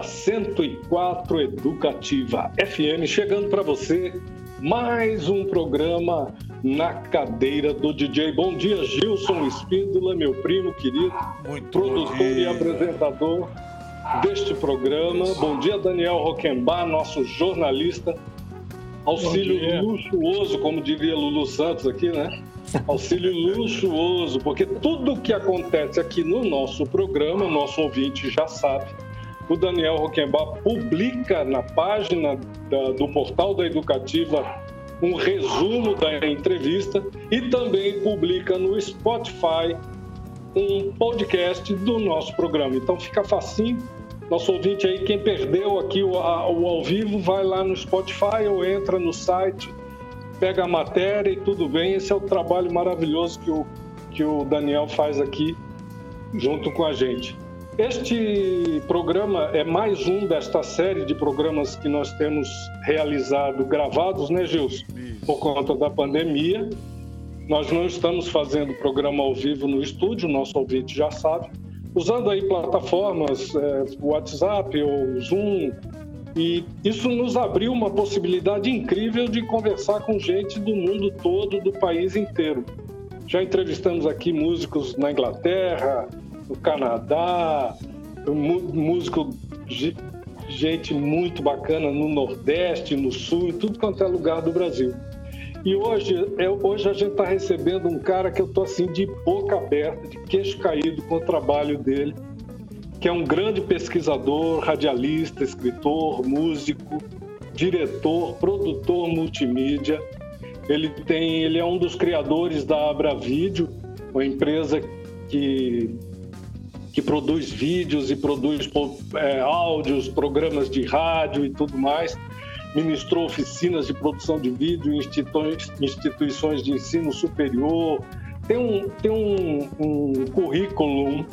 da 104 Educativa FM, chegando para você mais um programa na cadeira do DJ. Bom dia, Gilson Espíndola, meu primo querido, Muito produtor e apresentador deste programa. Bom dia, Daniel Roquembar, nosso jornalista. Auxílio luxuoso, como diria Lulu Santos aqui, né? Auxílio luxuoso, porque tudo que acontece aqui no nosso programa, o nosso ouvinte já sabe. O Daniel Roquembar publica na página da- do portal da Educativa um resumo da entrevista e também publica no Spotify um podcast do nosso programa. Então fica facinho. Nosso ouvinte aí, quem perdeu aqui o, a- o ao vivo, vai lá no Spotify ou entra no site, pega a matéria e tudo bem. Esse é o trabalho maravilhoso que o, que o Daniel faz aqui junto com a gente. Este programa é mais um desta série de programas que nós temos realizado gravados, né, Gilson? Por conta da pandemia. Nós não estamos fazendo programa ao vivo no estúdio, nosso ouvinte já sabe, usando aí plataformas, é, WhatsApp ou Zoom, e isso nos abriu uma possibilidade incrível de conversar com gente do mundo todo, do país inteiro. Já entrevistamos aqui músicos na Inglaterra, no Canadá, músico, ge- gente muito bacana no Nordeste, no Sul, em tudo quanto é lugar do Brasil. E hoje, é- hoje a gente está recebendo um cara que eu estou assim de boca aberta, de queixo caído com o trabalho dele, que é um grande pesquisador, radialista, escritor, músico, diretor, produtor multimídia. Ele tem, ele é um dos criadores da Abra Vídeo, uma empresa que que produz vídeos e produz é, áudios, programas de rádio e tudo mais. Ministrou oficinas de produção de vídeo em instituições de ensino superior. Tem um, tem um, um currículo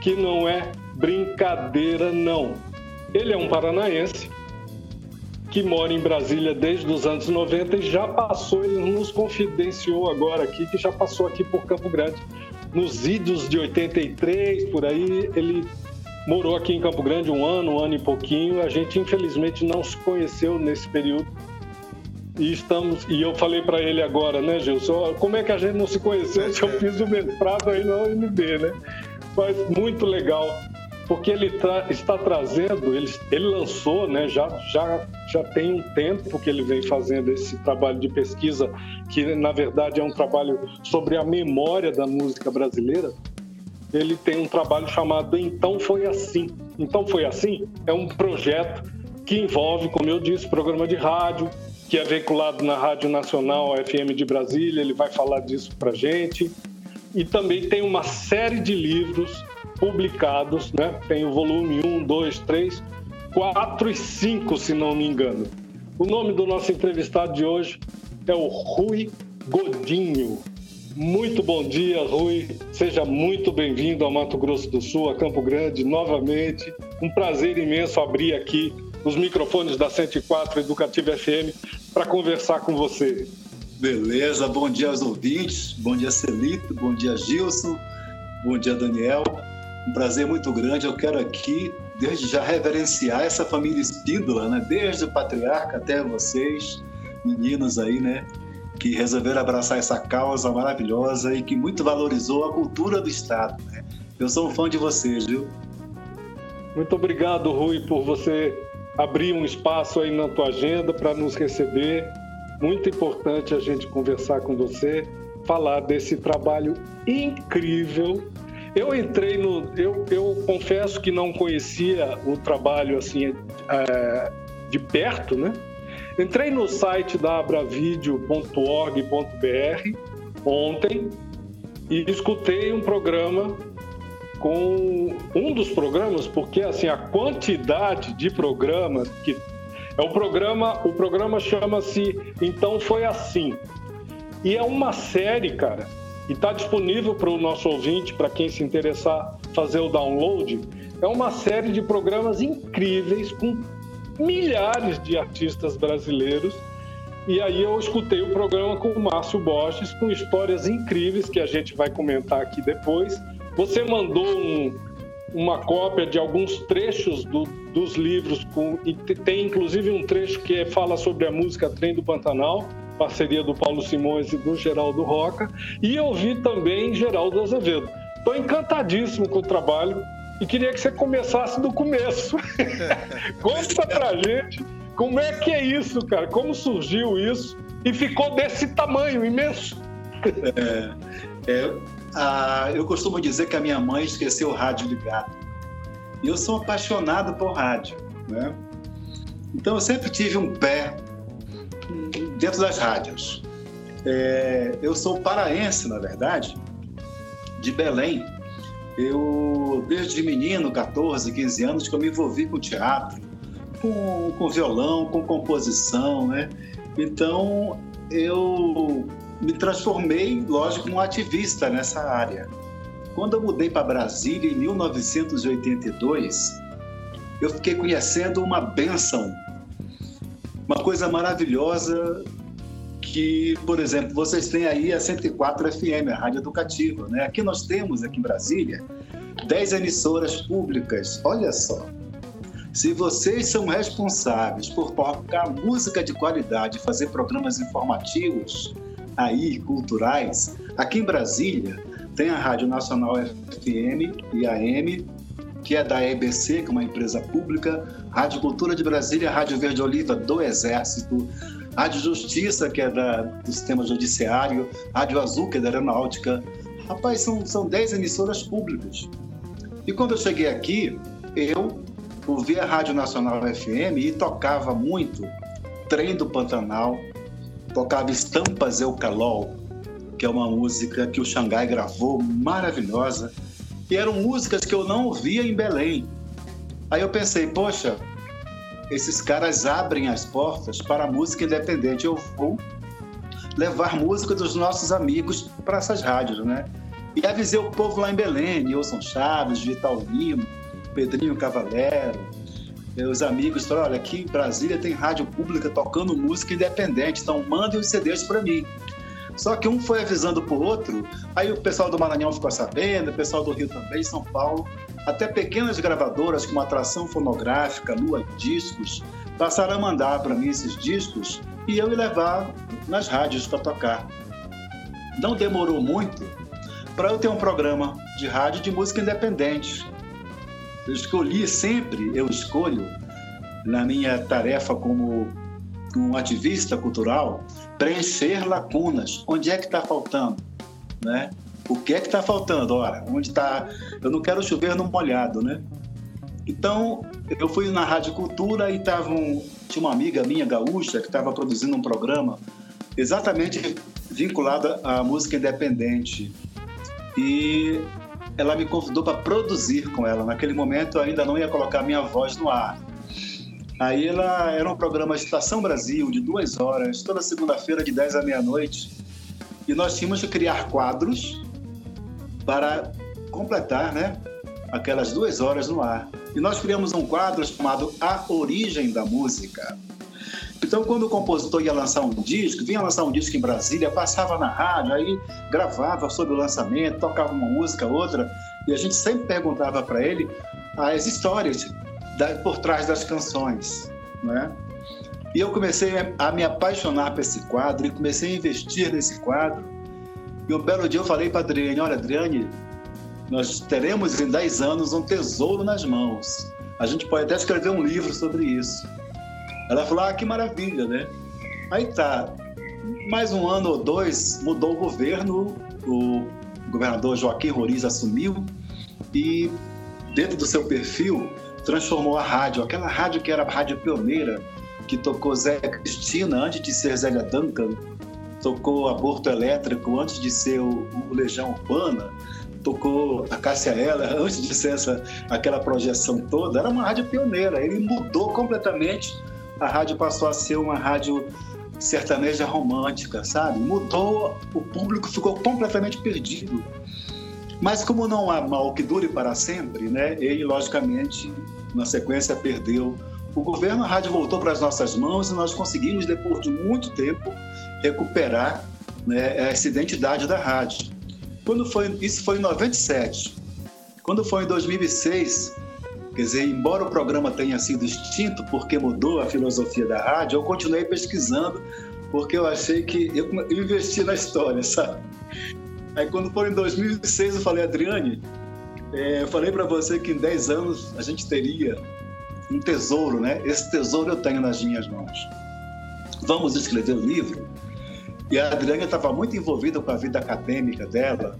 que não é brincadeira, não. Ele é um paranaense que mora em Brasília desde os anos 90 e já passou, ele nos confidenciou agora aqui, que já passou aqui por Campo Grande. Nos idos de 83, por aí, ele morou aqui em Campo Grande um ano, um ano e pouquinho. A gente, infelizmente, não se conheceu nesse período. E estamos, e eu falei para ele agora, né, Gilson? Como é que a gente não se conheceu se eu fiz o mestrado aí na UNB, né? Mas muito legal, porque ele tra- está trazendo, ele, ele lançou, né? Já, já, já tem um tempo que ele vem fazendo esse trabalho de pesquisa, que na verdade é um trabalho sobre a memória da música brasileira. Ele tem um trabalho chamado Então Foi Assim. Então Foi Assim é um projeto que envolve, como eu disse, programa de rádio, que é veiculado na Rádio Nacional FM de Brasília, ele vai falar disso para gente. E também tem uma série de livros publicados, né? Tem o volume 1, 2, 3, 4 e 5, se não me engano. O nome do nosso entrevistado de hoje é o Rui Godinho. Muito bom dia, Rui. Seja muito bem-vindo ao Mato Grosso do Sul, a Campo Grande, novamente. Um prazer imenso abrir aqui os microfones da 104 Educativa FM para conversar com você. Beleza, bom dia aos ouvintes, bom dia Celito, bom dia Gilson, bom dia Daniel. Um prazer muito grande. Eu quero aqui, desde já, reverenciar essa família Espíndola, né? Desde o patriarca até vocês, meninos aí, né? Que resolveram abraçar essa causa maravilhosa e que muito valorizou a cultura do Estado, né? Eu sou um fã de vocês, viu? Muito obrigado, Rui, por você abrir um espaço aí na tua agenda para nos receber. Muito importante a gente conversar com você, falar desse trabalho incrível. Eu entrei no. Eu, eu confesso que não conhecia o trabalho assim é, de perto, né? Entrei no site da abravideo.org.br ontem e escutei um programa com um dos programas, porque assim a quantidade de programas que é o programa, o programa chama-se Então foi assim. E é uma série, cara, e está disponível para o nosso ouvinte, para quem se interessar fazer o download. É uma série de programas incríveis com milhares de artistas brasileiros. E aí eu escutei o programa com o Márcio Borges, com histórias incríveis que a gente vai comentar aqui depois. Você mandou um, uma cópia de alguns trechos do, dos livros, com, e tem inclusive um trecho que fala sobre a música Trem do Pantanal, parceria do Paulo Simões e do Geraldo Roca, e ouvi também Geraldo Azevedo. Estou encantadíssimo com o trabalho e queria que você começasse do começo. Conta pra gente como é que é isso, cara, como surgiu isso e ficou desse tamanho imenso. É, é, a, eu costumo dizer que a minha mãe esqueceu o rádio ligado. E eu sou apaixonado por rádio, né? Então eu sempre tive um pé dentro das rádios. É, eu sou paraense, na verdade, de Belém. Eu, desde menino, 14, 15 anos, que eu me envolvi com teatro, com, com violão, com composição, né? Então, eu me transformei, lógico, num ativista nessa área. Quando eu mudei para Brasília em 1982, eu fiquei conhecendo uma benção, uma coisa maravilhosa que, por exemplo, vocês têm aí a 104 FM, a rádio educativa, né? Aqui nós temos aqui em Brasília 10 emissoras públicas. Olha só. Se vocês são responsáveis por tocar música de qualidade, fazer programas informativos aí culturais, aqui em Brasília tem a Rádio Nacional FM e AM, que é da EBC, que é uma empresa pública, Rádio Cultura de Brasília, Rádio Verde Oliva do Exército, Rádio Justiça, que é da, do sistema judiciário, Rádio Azul, que é da aeronáutica. Rapaz, são, são 10 emissoras públicas. E quando eu cheguei aqui, eu ouvi a Rádio Nacional FM e tocava muito Trem do Pantanal, tocava Estampas Eucalol, que é uma música que o Xangai gravou, maravilhosa. E eram músicas que eu não ouvia em Belém. Aí eu pensei, poxa, esses caras abrem as portas para a música independente. Eu vou levar música dos nossos amigos para essas rádios, né? E avisei o povo lá em Belém, Nilson Chaves, Vital Lima, Pedrinho Cavalero, meus amigos falaram, olha, aqui em Brasília tem rádio pública tocando música independente, então mandem os CDs para mim. Só que um foi avisando para o outro, aí o pessoal do Maranhão ficou sabendo, o pessoal do Rio também, São Paulo, até pequenas gravadoras como Atração Fonográfica, Lua Discos, passaram a mandar para mim esses discos e eu ia levar nas rádios para tocar. Não demorou muito para eu ter um programa de rádio de música independente. Eu escolhi sempre, eu escolho, na minha tarefa como um ativista cultural, preencher lacunas. Onde é que está faltando? Né? O que é que está faltando? Ora, onde está. Eu não quero chover no molhado, né? Então, eu fui na Rádio Cultura e tava um... tinha uma amiga minha, gaúcha, que estava produzindo um programa exatamente vinculado à música independente. E ela me convidou para produzir com ela. Naquele momento eu ainda não ia colocar minha voz no ar. Aí ela era um programa Estação Brasil de duas horas, toda segunda-feira de 10 à meia-noite. E nós tínhamos que criar quadros para completar né, aquelas duas horas no ar. E nós criamos um quadro chamado A Origem da Música. Então, quando o compositor ia lançar um disco, vinha lançar um disco em Brasília, passava na rádio, aí gravava sobre o lançamento, tocava uma música, outra, e a gente sempre perguntava para ele as histórias por trás das canções, né? E eu comecei a me apaixonar por esse quadro e comecei a investir nesse quadro. E um belo dia eu falei para Adriane, olha, Adriane, nós teremos em 10 anos um tesouro nas mãos. A gente pode até escrever um livro sobre isso. Ela falou, ah, que maravilha, né? Aí tá, mais um ano ou dois mudou o governo, o governador Joaquim Roriz assumiu e dentro do seu perfil transformou a rádio, aquela rádio que era a rádio pioneira, que tocou Zé Cristina antes de ser Zélia Duncan, tocou Aborto Elétrico antes de ser o, o Legião Urbana, tocou a Cássia Eller antes de ser essa, aquela projeção toda, era uma rádio pioneira. Ele mudou completamente, a rádio passou a ser uma rádio sertaneja romântica, sabe? Mudou, o público ficou completamente perdido. Mas como não há mal que dure para sempre, né? Ele logicamente na sequência perdeu o governo, a rádio voltou para as nossas mãos e nós conseguimos, depois de muito tempo, recuperar né, essa identidade da rádio. Quando foi, isso foi em 97. Quando foi em 2006, quer dizer, embora o programa tenha sido extinto porque mudou a filosofia da rádio, eu continuei pesquisando porque eu achei que eu investi na história, sabe? Aí quando foi em 2006 eu falei, Adriane, é, eu falei para você que em 10 anos a gente teria um tesouro, né? Esse tesouro eu tenho nas minhas mãos. Vamos escrever o um livro? E a Adriane estava muito envolvida com a vida acadêmica dela.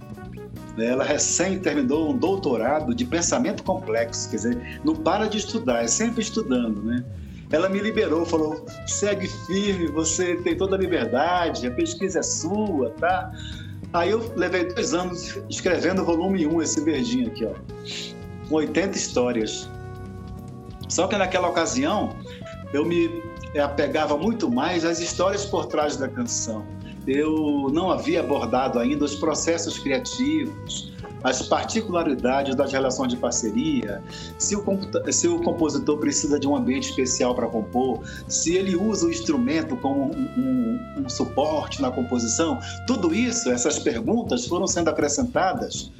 Né? Ela recém terminou um doutorado de pensamento complexo, quer dizer, não para de estudar, é sempre estudando, né? Ela me liberou, falou: segue firme, você tem toda a liberdade, a pesquisa é sua, tá? Aí eu levei dois anos escrevendo o volume 1, esse verdinho aqui, ó, com 80 histórias. Só que naquela ocasião eu me apegava muito mais às histórias por trás da canção. Eu não havia abordado ainda os processos criativos, as particularidades das relações de parceria, se o, se o compositor precisa de um ambiente especial para compor, se ele usa o instrumento como um, um, um suporte na composição, tudo isso, essas perguntas foram sendo acrescentadas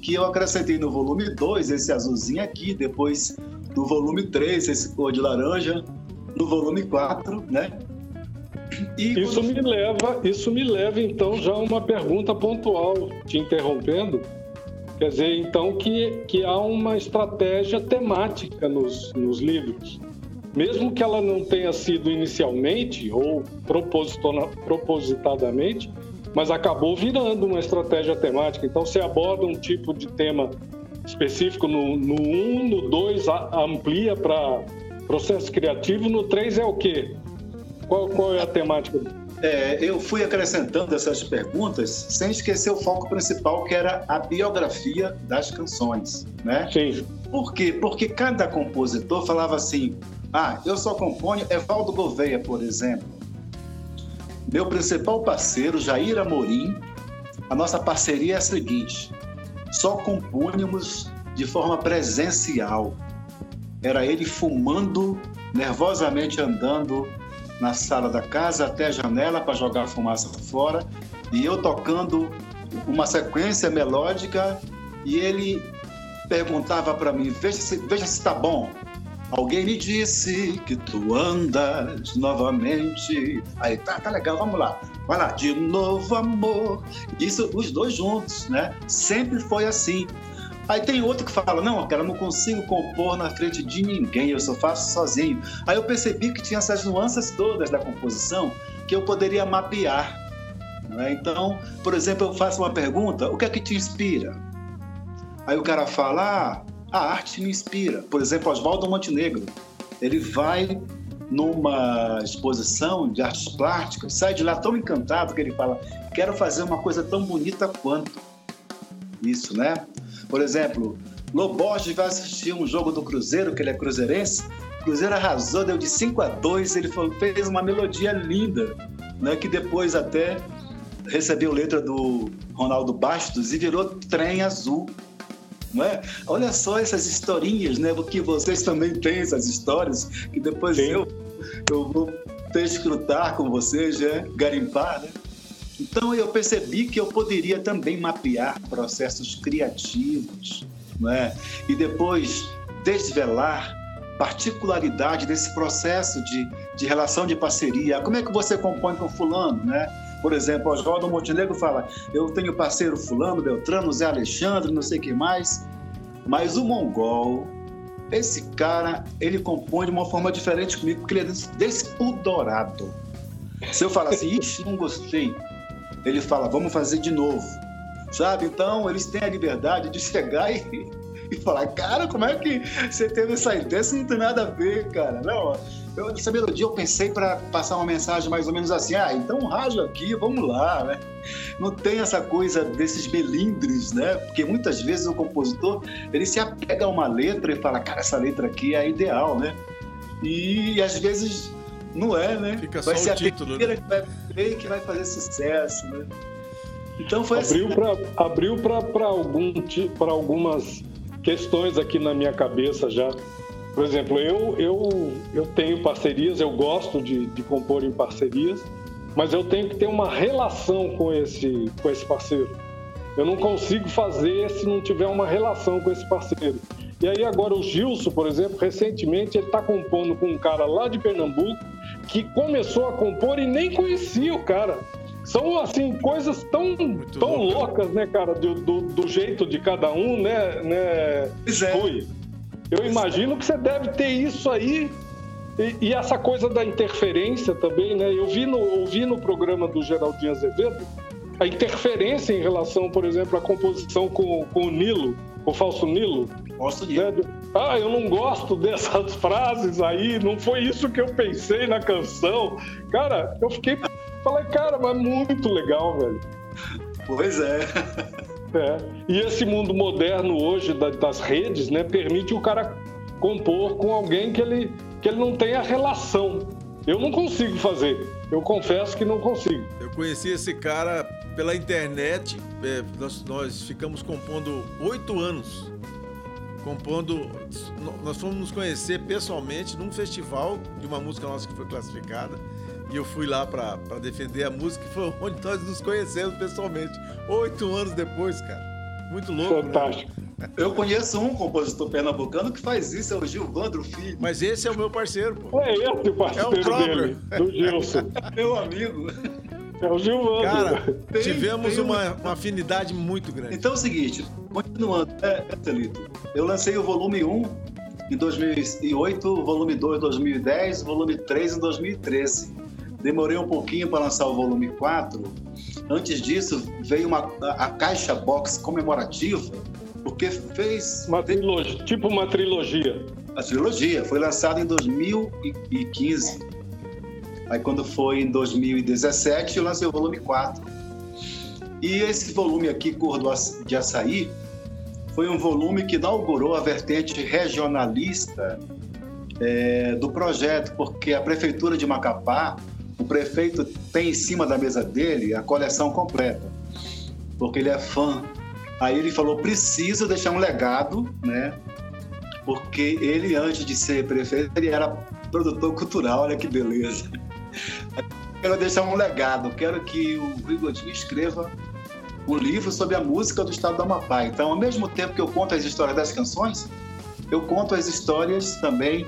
que eu acrescentei no volume 2, esse azulzinho aqui, depois no volume 3, esse cor de laranja, no volume 4, né? E isso quando... me leva, isso me leva então já a uma pergunta pontual, te interrompendo. Quer dizer, então, que, que há uma estratégia temática nos, nos livros. Mesmo que ela não tenha sido inicialmente ou propositadamente, mas acabou virando uma estratégia temática. Então, você aborda um tipo de tema específico no 1, no 1, um, no 2 amplia para processo criativo, no 3 é o quê? Qual, qual é a temática? É, eu fui acrescentando essas perguntas sem esquecer o foco principal, que era a biografia das canções, né? Sim. Por quê? Porque cada compositor falava assim, ah, eu só componho Evaldo Gouveia, por exemplo. Meu principal parceiro, Jair Amorim, a nossa parceria é a seguinte, só compunhamos de forma presencial. Era ele fumando, nervosamente andando na sala da casa até a janela para jogar a fumaça fora e eu tocando uma sequência melódica e ele perguntava para mim: veja se veja se está bom. Alguém me disse que tu andas novamente. Aí tá, tá legal, vamos lá. Vai lá, de novo amor. Isso, os dois juntos, né? Sempre foi assim. Aí tem outro que fala: Não, cara, eu não consigo compor na frente de ninguém, eu só faço sozinho. Aí eu percebi que tinha essas nuances todas da composição que eu poderia mapear. Né? Então, por exemplo, eu faço uma pergunta: O que é que te inspira? Aí o cara fala: ah, a arte me inspira. Por exemplo, Oswaldo Montenegro. Ele vai numa exposição de artes plásticas, sai de lá tão encantado que ele fala: Quero fazer uma coisa tão bonita quanto. Isso, né? Por exemplo, Loborges vai assistir um jogo do Cruzeiro, que ele é cruzeirense. O Cruzeiro arrasou, deu de 5 a 2, ele fez uma melodia linda, né, que depois até recebeu letra do Ronaldo Bastos e virou Trem Azul. Não é? Olha só essas historinhas, né? Porque vocês também têm essas histórias que depois eu, eu vou escrutar com vocês, né? garimpar, né? Então eu percebi que eu poderia também mapear processos criativos, né? E depois desvelar particularidade desse processo de, de relação de parceria. Como é que você compõe com fulano, né? Por exemplo, Oswaldo Montenegro fala: eu tenho parceiro fulano, Beltrano, Zé Alexandre, não sei o que mais. Mas o mongol, esse cara, ele compõe de uma forma diferente comigo, porque ele é despudorado. Se eu falar assim, ixi, não gostei, ele fala, vamos fazer de novo. Sabe? Então, eles têm a liberdade de chegar e, e falar, cara, como é que você teve essa ideia? Isso não tem nada a ver, cara. Não, eu, essa melodia eu pensei para passar uma mensagem mais ou menos assim, ah, então rádio aqui, vamos lá, né? Não tem essa coisa desses melindres, né? Porque muitas vezes o compositor, ele se apega a uma letra e fala, cara, essa letra aqui é ideal, né? E, e às vezes não é, né? Fica vai ser a título, né? que vai ver que vai fazer sucesso, né? Então foi abriu assim. Pra, abriu para algum, algumas questões aqui na minha cabeça já. Por exemplo, eu, eu, eu tenho parcerias, eu gosto de, de compor em parcerias, mas eu tenho que ter uma relação com esse, com esse parceiro. Eu não consigo fazer se não tiver uma relação com esse parceiro. E aí agora o Gilson, por exemplo, recentemente ele está compondo com um cara lá de Pernambuco que começou a compor e nem conhecia o cara. São, assim, coisas tão, tão loucas, né, cara, do, do, do, jeito de cada um, né, né, é. Eu imagino que você deve ter isso aí e, e, essa coisa da interferência também, né? Eu vi no, ouvi no programa do Geraldinho Azevedo a interferência em relação, por exemplo, à composição com, com o Nilo, com o falso Nilo. Gosto disso. Né? Ah, eu não gosto dessas frases aí, não foi isso que eu pensei na canção. Cara, eu fiquei. Falei, cara, mas muito legal, velho. Pois é. É. E esse mundo moderno hoje das redes, né, permite o cara compor com alguém que ele, que ele não tenha relação. Eu não consigo fazer. Eu confesso que não consigo. Eu conheci esse cara pela internet. É, nós, nós ficamos compondo oito anos compondo. Nós fomos nos conhecer pessoalmente num festival de uma música nossa que foi classificada. E eu fui lá para defender a música, que foi onde nós nos conhecemos pessoalmente. Oito anos depois, cara. Muito louco. Né? Fantástico. Né? Eu conheço um compositor pernambucano que faz isso, é o Gilvandro Filho. Mas esse é o meu parceiro, pô. É esse o parceiro é o dele, do Gilson. meu amigo. É o Gilvandro. Cara, tem, tivemos tem uma, uma, afinidade muito grande. Então é o seguinte, continuando, é, Celito, eu lancei o volume 1 em 2008, volume 2 em 2010, volume 3 em 2013. Demorei um pouquinho para lançar o volume 4. Antes disso, veio uma, a caixa box comemorativa, porque fez. Uma trilogia, tipo uma trilogia. A trilogia foi lançada em 2015. Aí, quando foi em 2017, eu lancei o volume 4. E esse volume aqui, Cor de Açaí, foi um volume que inaugurou a vertente regionalista é, do projeto, porque a Prefeitura de Macapá o prefeito tem em cima da mesa dele a coleção completa, porque ele é fã. Aí ele falou: precisa deixar um legado, né? Porque ele, antes de ser prefeito, ele era produtor cultural, olha que beleza. Quero deixar um legado, quero que o Rui Godinho escreva um livro sobre a música do estado do Amapá. Então, ao mesmo tempo que eu conto as histórias das canções, eu conto as histórias também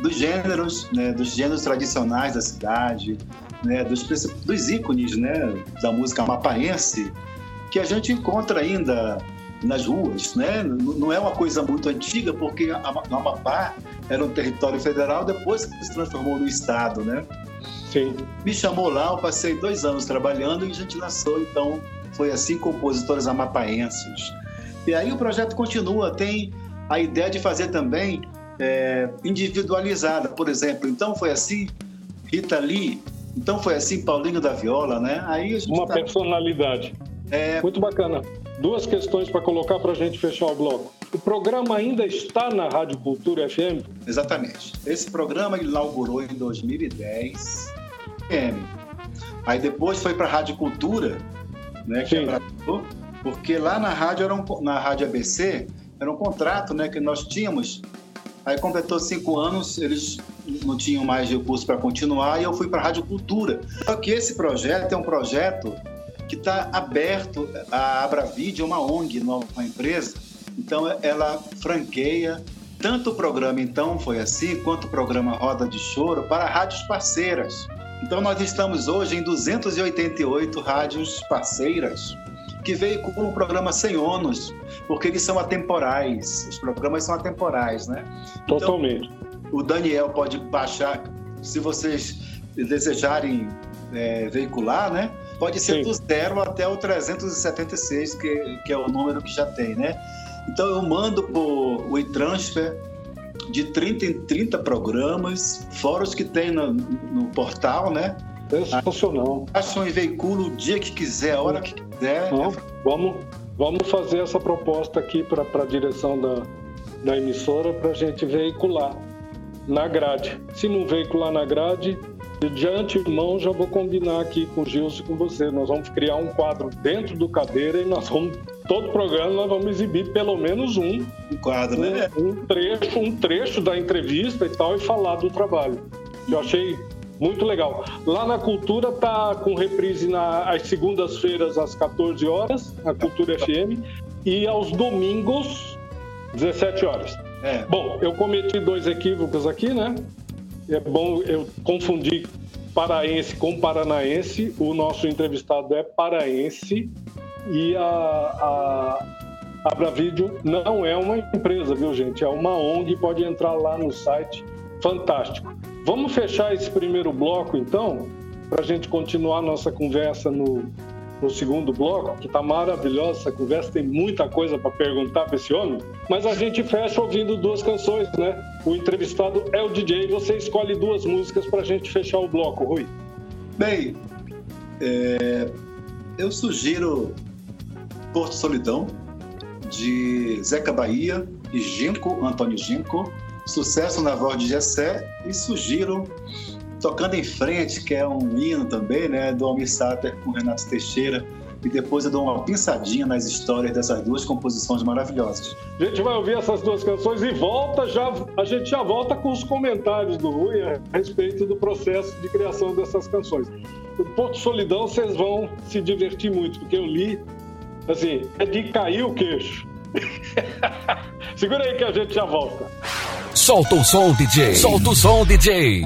dos gêneros, né, dos gêneros tradicionais da cidade, né, dos, dos ícones né, da música amapaense, que a gente encontra ainda nas ruas, né? Não é uma coisa muito antiga, porque o Amapá era um território federal depois que se transformou no estado, né? Sim. Me chamou lá, eu passei dois anos trabalhando e a gente lançou, então, foi assim, compositores amapaenses. E aí o projeto continua, tem a ideia de fazer também é, individualizada. Por exemplo, então foi assim Rita Lee, então foi assim Paulinho da Viola, né? Aí Uma tá... personalidade. É... Muito bacana. Duas questões para colocar para a gente fechar o bloco. O programa ainda está na Rádio Cultura FM? Exatamente. Esse programa inaugurou em 2010. FM. Aí depois foi para a Rádio Cultura, né? Que abraçou, porque lá na rádio era um, na Rádio ABC era um contrato, né? Que nós tínhamos Aí completou cinco anos, eles não tinham mais recursos para continuar e eu fui para a Rádio Cultura. Só que esse projeto é um projeto que está aberto a Abravide, uma ONG, uma empresa. Então ela franqueia tanto o programa Então Foi Assim, quanto o programa Roda de Choro para rádios parceiras. Então nós estamos hoje em 288 rádios parceiras que veiculam o programa sem ônus, porque eles são atemporais. Os programas são atemporais, né? Então, Totalmente. Então, o Daniel pode baixar, se vocês desejarem é, veicular, né? Pode ser Sim. do zero até o 376, que, que é o número que já tem, né? Então eu mando por o e-transfer de 30 em 30 programas, fora os que tem no, no portal, né? Sensacional. Acham e veiculo o dia que quiser, a hora que quiser. Não, vamos, vamos fazer essa proposta aqui para a direção da, da emissora para a gente veicular na grade. Se não veicular na grade, de antemão já vou combinar aqui com o Gilson e com você. Nós vamos criar um quadro dentro do cadeira e nós vamos, todo programa, nós vamos exibir pelo menos um. Um quadro, um, né? Um trecho, um trecho da entrevista e tal, e falar do trabalho. Eu achei Muito legal. Lá na Cultura tá com reprise na, às segundas-feiras às 14 horas, na Cultura FM, e aos domingos, 17 horas. É. Bom, eu cometi dois equívocos aqui, né? É bom eu confundir paraense com paranaense. O nosso entrevistado é paraense e a, a, a Bravídeo não é uma empresa, viu, gente? É uma ONG, pode entrar lá no site. Fantástico. Vamos fechar esse primeiro bloco, então, para a gente continuar nossa conversa no, no segundo bloco, que está maravilhosa essa conversa, tem muita coisa para perguntar para esse homem, mas a gente fecha ouvindo duas canções, né? O entrevistado é o DJ, você escolhe duas músicas para a gente fechar o bloco, Rui. Bem, é, eu sugiro Porto Solidão, de Zeca Bahia e Ginco, Antônio Ginco, Sucesso na Voz de Gessé e Sugiro Tocando em Frente, que é um hino também, né, do Almir Sater com Renato Teixeira, e depois eu dou uma pensadinha nas histórias dessas duas composições maravilhosas. A gente vai ouvir essas duas canções e volta já, a gente já volta com os comentários do Rui a respeito do processo de criação dessas canções. O Porto Solidão vocês vão se divertir muito, porque eu li, assim, é de cair o queixo. Segura aí que a gente já volta. Solta o som, DJ. Solta o som, DJ.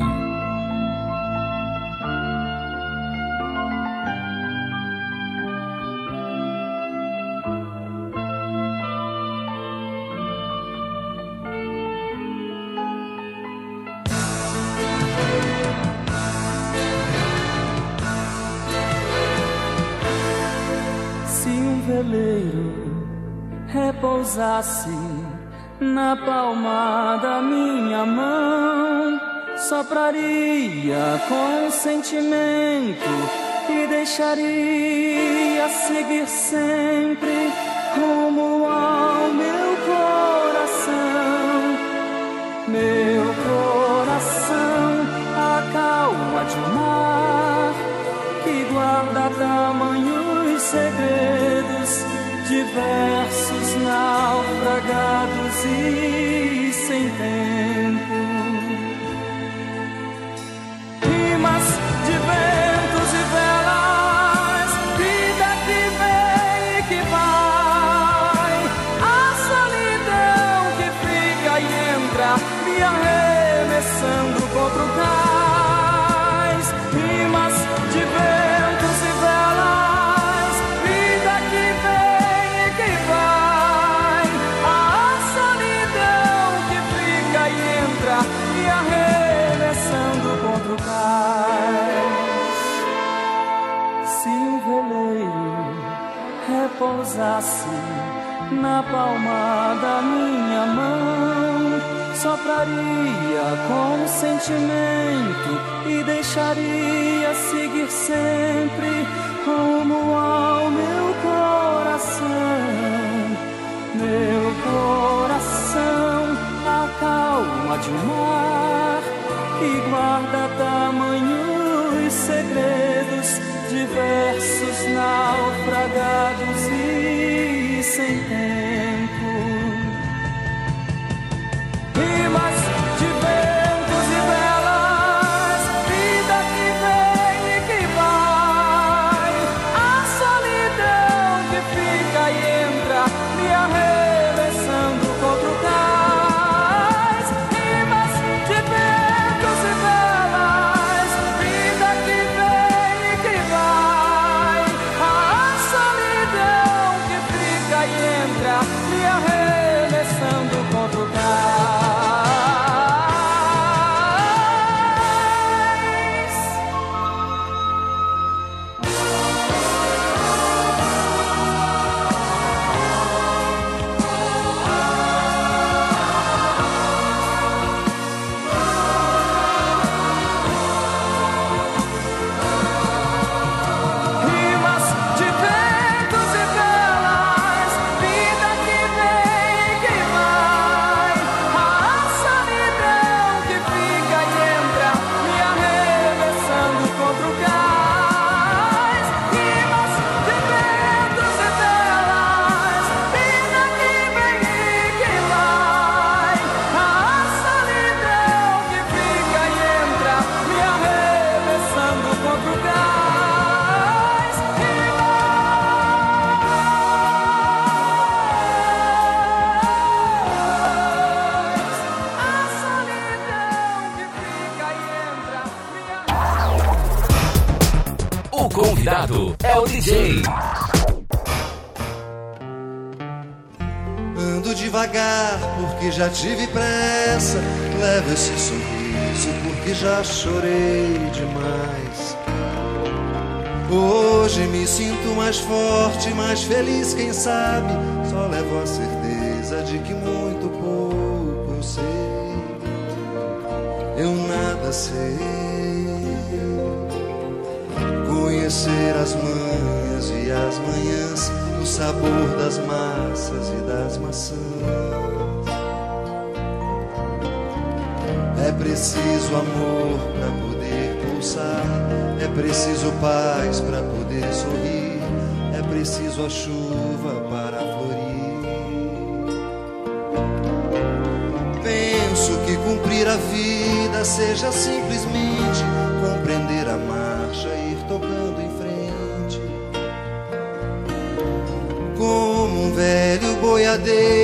Pousasse na palma da minha mão, sopraria com sentimento e deixaria seguir sempre porque já tive pressa. Levo esse sorriso porque já chorei demais. Hoje me sinto mais forte, mais feliz, quem sabe? Só levo a certeza de que muito pouco eu sei. Eu nada sei. Conhecer as manhas e as manhãs, o sabor das massas e das maçãs. Preciso amor para poder pulsar, é preciso paz para poder sorrir, é preciso a chuva para florir. Penso que cumprir a vida seja simplesmente compreender a marcha e ir tocando em frente. Como um velho boiadeiro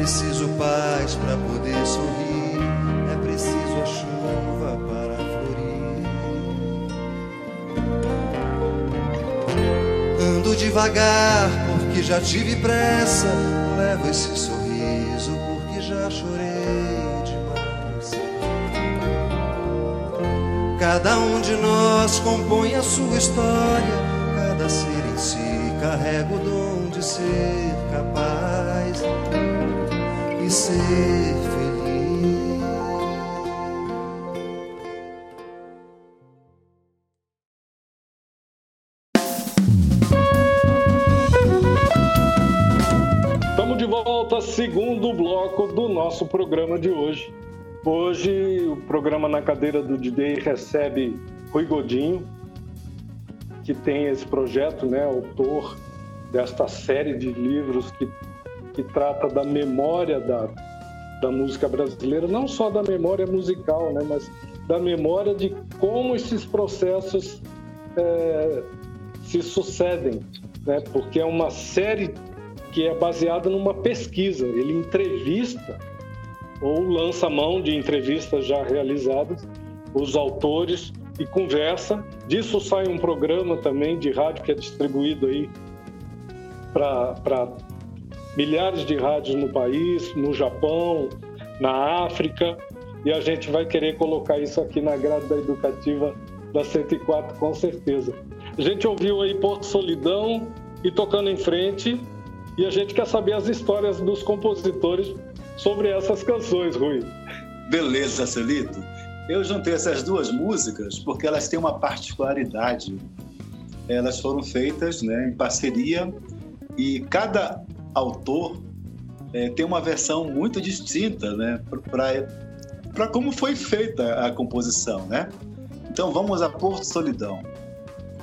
preciso paz para poder sorrir, é preciso a chuva para florir. Ando devagar porque já tive pressa, levo esse sorriso porque já chorei demais. Cada um de nós compõe a sua história, cada ser em si carrega o dom de ser ser feliz. Estamos de volta, segundo bloco do nosso programa de hoje. Hoje, o programa Na Cadeira do DJ recebe Rui Godinho, que tem esse projeto, né, autor desta série de livros que, que trata da memória da, da música brasileira, não só da memória musical, né, mas da memória de como esses processos é, se sucedem, né, porque é uma série que é baseada numa pesquisa. Ele entrevista ou lança mão de entrevistas já realizadas, os autores e conversa. Disso sai um programa também de rádio que é distribuído aí para milhares de rádios no país, no Japão, na África, e a gente vai querer colocar isso aqui na grade da educativa da 104 com certeza. A gente ouviu aí Porto Solidão e Tocando em Frente, e a gente quer saber as histórias dos compositores sobre essas canções, Rui. Beleza, Celito. Eu juntei essas duas músicas porque elas têm uma particularidade. Elas foram feitas né, em parceria e cada autor é, tem uma versão muito distinta né, para como foi feita a composição. Né? Então vamos a Porto Solidão.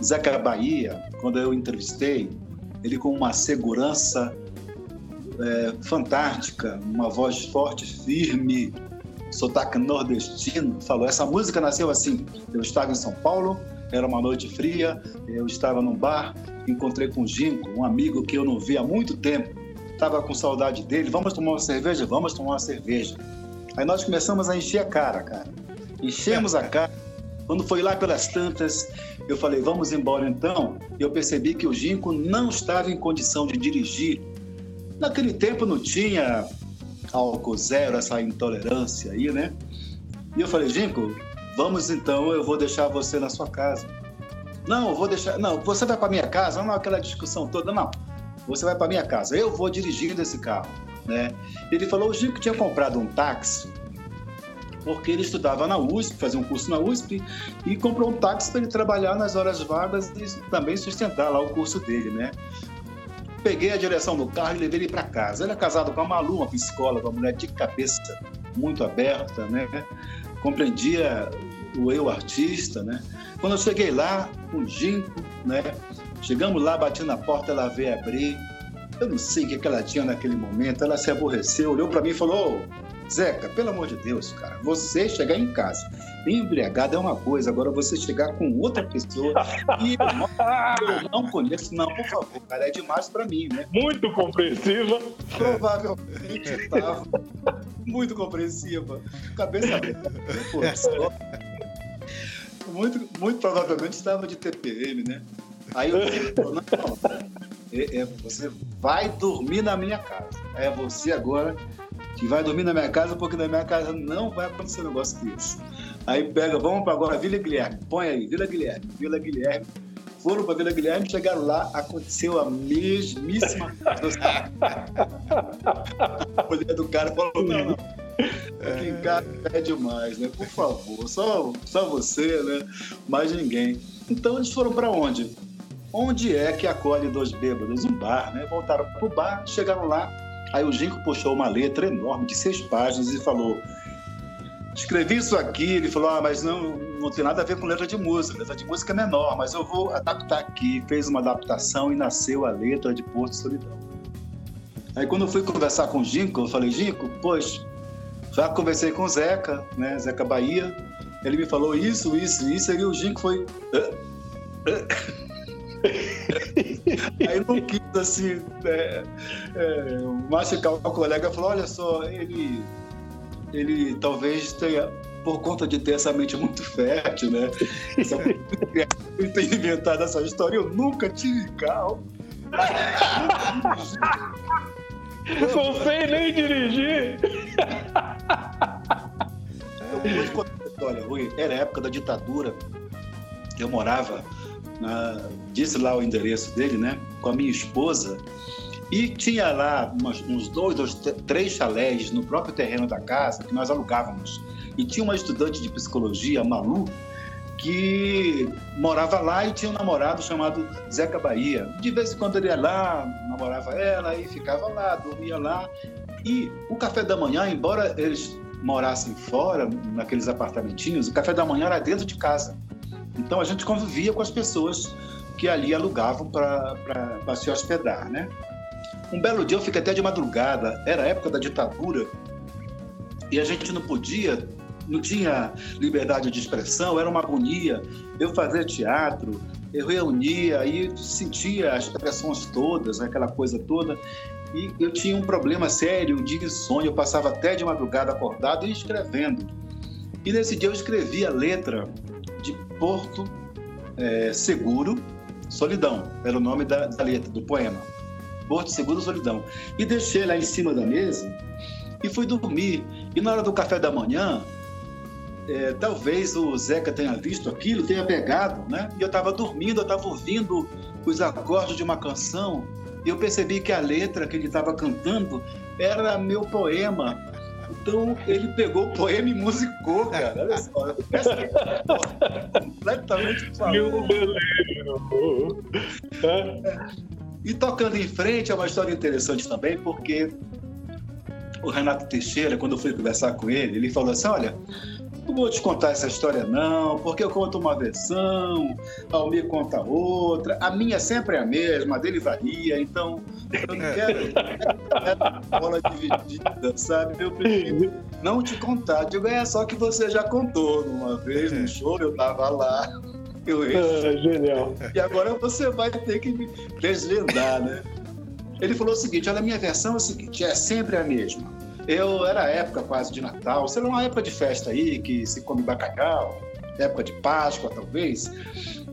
Zeca Bahia, quando eu entrevistei, ele com uma segurança é, fantástica, uma voz forte, firme, sotaque nordestino, falou: essa música nasceu assim. Eu estava em São Paulo, era uma noite fria, eu estava num bar, encontrei com o Ginco, um amigo que eu não via há muito tempo. Estava com saudade dele. Vamos tomar uma cerveja? Vamos tomar uma cerveja. Aí nós começamos a encher a cara, cara. Enchemos a cara Quando foi lá pelas tantas, eu falei, vamos embora então. Eu percebi que o Ginco não estava em condição de dirigir. Naquele tempo não tinha álcool zero, essa intolerância aí, né? E eu falei, Ginco, vamos então, eu vou deixar você na sua casa. Não, eu vou deixar. Não, você vai para minha casa? Não, aquela discussão toda, não. Você vai para minha casa. Eu vou dirigindo esse carro, né? Ele falou, o Ginco tinha comprado um táxi porque ele estudava na USP, fazia um curso na USP e comprou um táxi para ele trabalhar nas horas vagas e também sustentar lá o curso dele, né? Peguei a direção do carro e levei ele para casa. Ele é casado com a Malu, uma psicóloga, uma mulher de cabeça muito aberta, né? Compreendia o eu artista, né? Quando eu cheguei lá, o Ginco, né? Chegamos lá, bati na porta, ela veio abrir. Eu não sei o que ela tinha naquele momento. Ela se aborreceu, olhou para mim e falou: Zeca, pelo amor de Deus, cara, você chegar em casa embriagado é uma coisa, agora você chegar com outra pessoa e eu não conheço, não, por favor, cara, é demais para mim, né? Muito compreensiva. Provavelmente estava muito compreensiva, cabeça aberta, muito, muito provavelmente estava de TPM, né? Aí eu disse, não, não, é, é, você vai dormir na minha casa. É você agora que vai dormir na minha casa, porque na minha casa não vai acontecer um negócio desse. Aí pega, vamos para agora, Vila Guilherme, põe aí, Vila Guilherme, Vila Guilherme. Foram para Vila Guilherme, chegaram lá, aconteceu a mesmíssima coisa. a mulher do cara falou: não, não. Aqui em casa é demais, né? Por favor, só, só você, né? Mais ninguém. Então eles foram para onde? Onde é que acolhe dois bêbados? Um bar, né? Voltaram pro bar, chegaram lá, Aí o Ginkgo puxou uma letra enorme de seis páginas e falou: Escrevi isso aqui. Ele falou: Ah, mas não, não tem nada a ver com letra de música. Letra de música é menor, mas eu vou adaptar aqui. Fez uma adaptação e nasceu a letra de Porto Solidão. Aí quando eu fui conversar com o Ginkgo, eu falei: Ginkgo, pois, já conversei com o Zeca, né? Zeca Bahia. Ele me falou isso, isso, isso. Aí o Ginkgo foi. Aí não quis, assim, é, é, machucar o colega falou: olha só, ele, ele talvez tenha, por conta de ter essa mente muito fértil, né? ele tem inventado essa história. Eu nunca tive carro. Não sei nem dirigir. Eu vou te contar história, Rui. Era a época da ditadura. Eu morava na, disse lá o endereço dele, né? Com a minha esposa. E tinha lá umas, uns dois, dois, três chalés no próprio terreno da casa que nós alugávamos. E tinha uma estudante de psicologia, Malu, que morava lá e tinha um namorado chamado Zeca Bahia. De vez em quando ele ia lá, namorava ela e ficava lá, dormia lá. E o café da manhã, embora eles morassem fora, naqueles apartamentinhos, o café da manhã era dentro de casa. Então a gente convivia com as pessoas que ali alugavam para se hospedar, né? Um belo dia eu fiquei até de madrugada, era a época da ditadura, e a gente não podia, não tinha liberdade de expressão, era uma agonia. Eu fazia teatro, eu reunia, aí sentia as expressões todas, aquela coisa toda, e eu tinha um problema sério de insônia, eu passava até de madrugada acordado e escrevendo. E nesse dia eu escrevi a letra de Porto é, Seguro, Solidão, era o nome da, da, letra, do poema. Porto Seguro, Solidão. E deixei lá em cima da mesa e fui dormir. E na hora do café da manhã, é, talvez o Zeca tenha visto aquilo, tenha pegado, né? E eu estava dormindo, eu estava ouvindo os acordes de uma canção e eu percebi que a letra que ele estava cantando era meu poema então ele pegou o poema e musicou, cara. Olha só. É completamente. E tocando em frente é uma história interessante também, porque o Renato Teixeira, quando eu fui conversar com ele, ele falou assim: olha, não vou te contar essa história, não, porque eu conto uma versão, a Almir conta outra. A minha sempre é a mesma, a dele varia, então eu não quero bola dividida, sabe? Eu prefiro não te contar. Digo, é só que você já contou uma vez no show, eu tava lá. Eu ah, genial. E agora você vai ter que me desvendar, né? Ele falou o seguinte: olha, a minha versão é o seguinte, é sempre a mesma eu era época quase de Natal, sei lá, uma época de festa aí que se come bacalhau, época de Páscoa, talvez.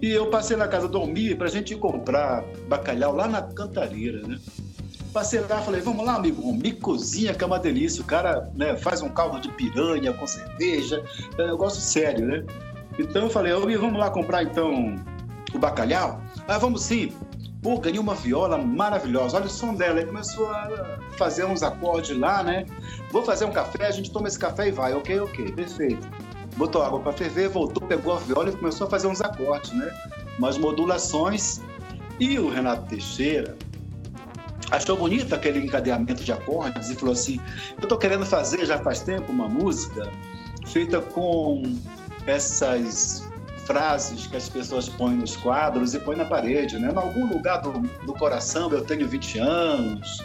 E eu passei na casa do Almir para a gente comprar bacalhau lá na Cantareira, né? Passei lá, falei, vamos lá, amigo, Almir cozinha, que é uma delícia. O cara né, faz um caldo de piranha com cerveja, é um negócio sério, né? Então eu falei, Almir, vamos lá comprar então o bacalhau? Ah, vamos sim. Pô, ganhei uma viola maravilhosa. Olha o som dela. Aí começou a fazer uns acordes lá, né? Vou fazer um café, a gente toma esse café e vai. Ok, ok, perfeito. Botou água para ferver, voltou, pegou a viola e começou a fazer uns acordes, né? Umas modulações. E o Renato Teixeira achou bonito aquele encadeamento de acordes e falou assim: Eu tô querendo fazer já faz tempo uma música feita com essas frases que as pessoas põem nos quadros e põem na parede, né? Em algum lugar do, do coração eu tenho 20 anos,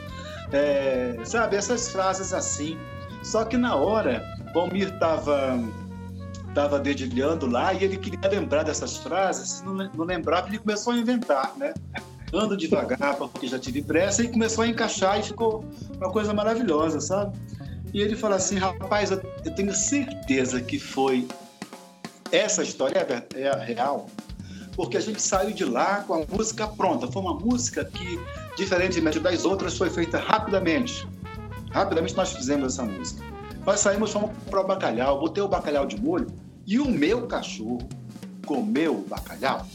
é, sabe? Essas frases assim. Só que na hora, o Almir estava tava dedilhando lá e ele queria lembrar dessas frases, não, não lembrava, ele começou a inventar, né? Ando devagar porque já tive pressa e começou a encaixar e ficou uma coisa maravilhosa, sabe? E ele fala assim, rapaz, eu tenho certeza que foi essa história é, é real, porque a gente saiu de lá com a música pronta. Foi uma música que, diferentemente das outras, foi feita rapidamente. Rapidamente nós fizemos essa música. Nós saímos, fomos para o bacalhau, botei o bacalhau de molho e o meu cachorro comeu o bacalhau.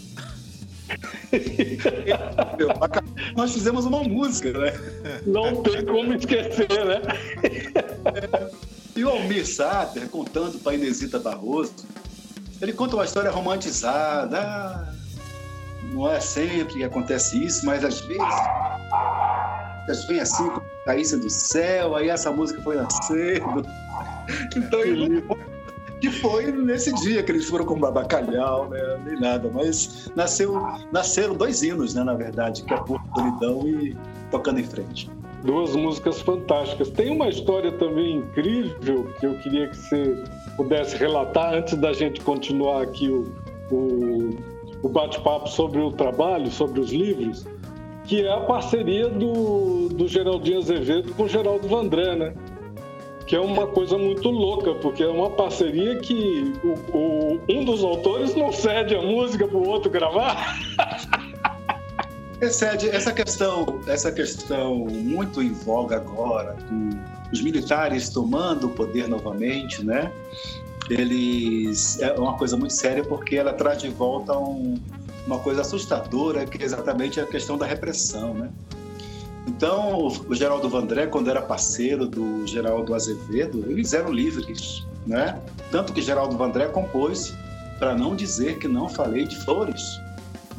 nós fizemos uma música, né? Não tem como esquecer, né? E o Almir Sater contando para Inesita Barroso ele conta uma história romantizada. Ah, não é sempre que acontece isso, mas às vezes. Às vezes assim, caísse do céu, aí essa música foi nascendo. Então, ele, que foi nesse dia que eles foram com bacalhau, né? Nem nada, mas nasceu, nasceram dois hinos, né, na verdade, que é Por Solidão e Tocando em Frente. Duas músicas fantásticas. Tem uma história também incrível que eu queria que você pudesse relatar antes da gente continuar aqui o, o, o bate-papo sobre o trabalho, sobre os livros, que é a parceria do, do Geraldinho Azevedo com o Geraldo Vandré, né? Que é uma coisa muito louca, porque é uma parceria que o, o um dos autores não cede a música para o outro gravar. Excede essa questão, essa questão muito em voga agora, com os militares tomando o poder novamente, né? Eles é uma coisa muito séria porque ela traz de volta um, uma coisa assustadora, que é exatamente a questão da repressão, né? Então, o Geraldo Vandré, quando era parceiro do Geraldo Azevedo, eles eram livres, né? Tanto que Geraldo Vandré compôs para não dizer que não falei de flores,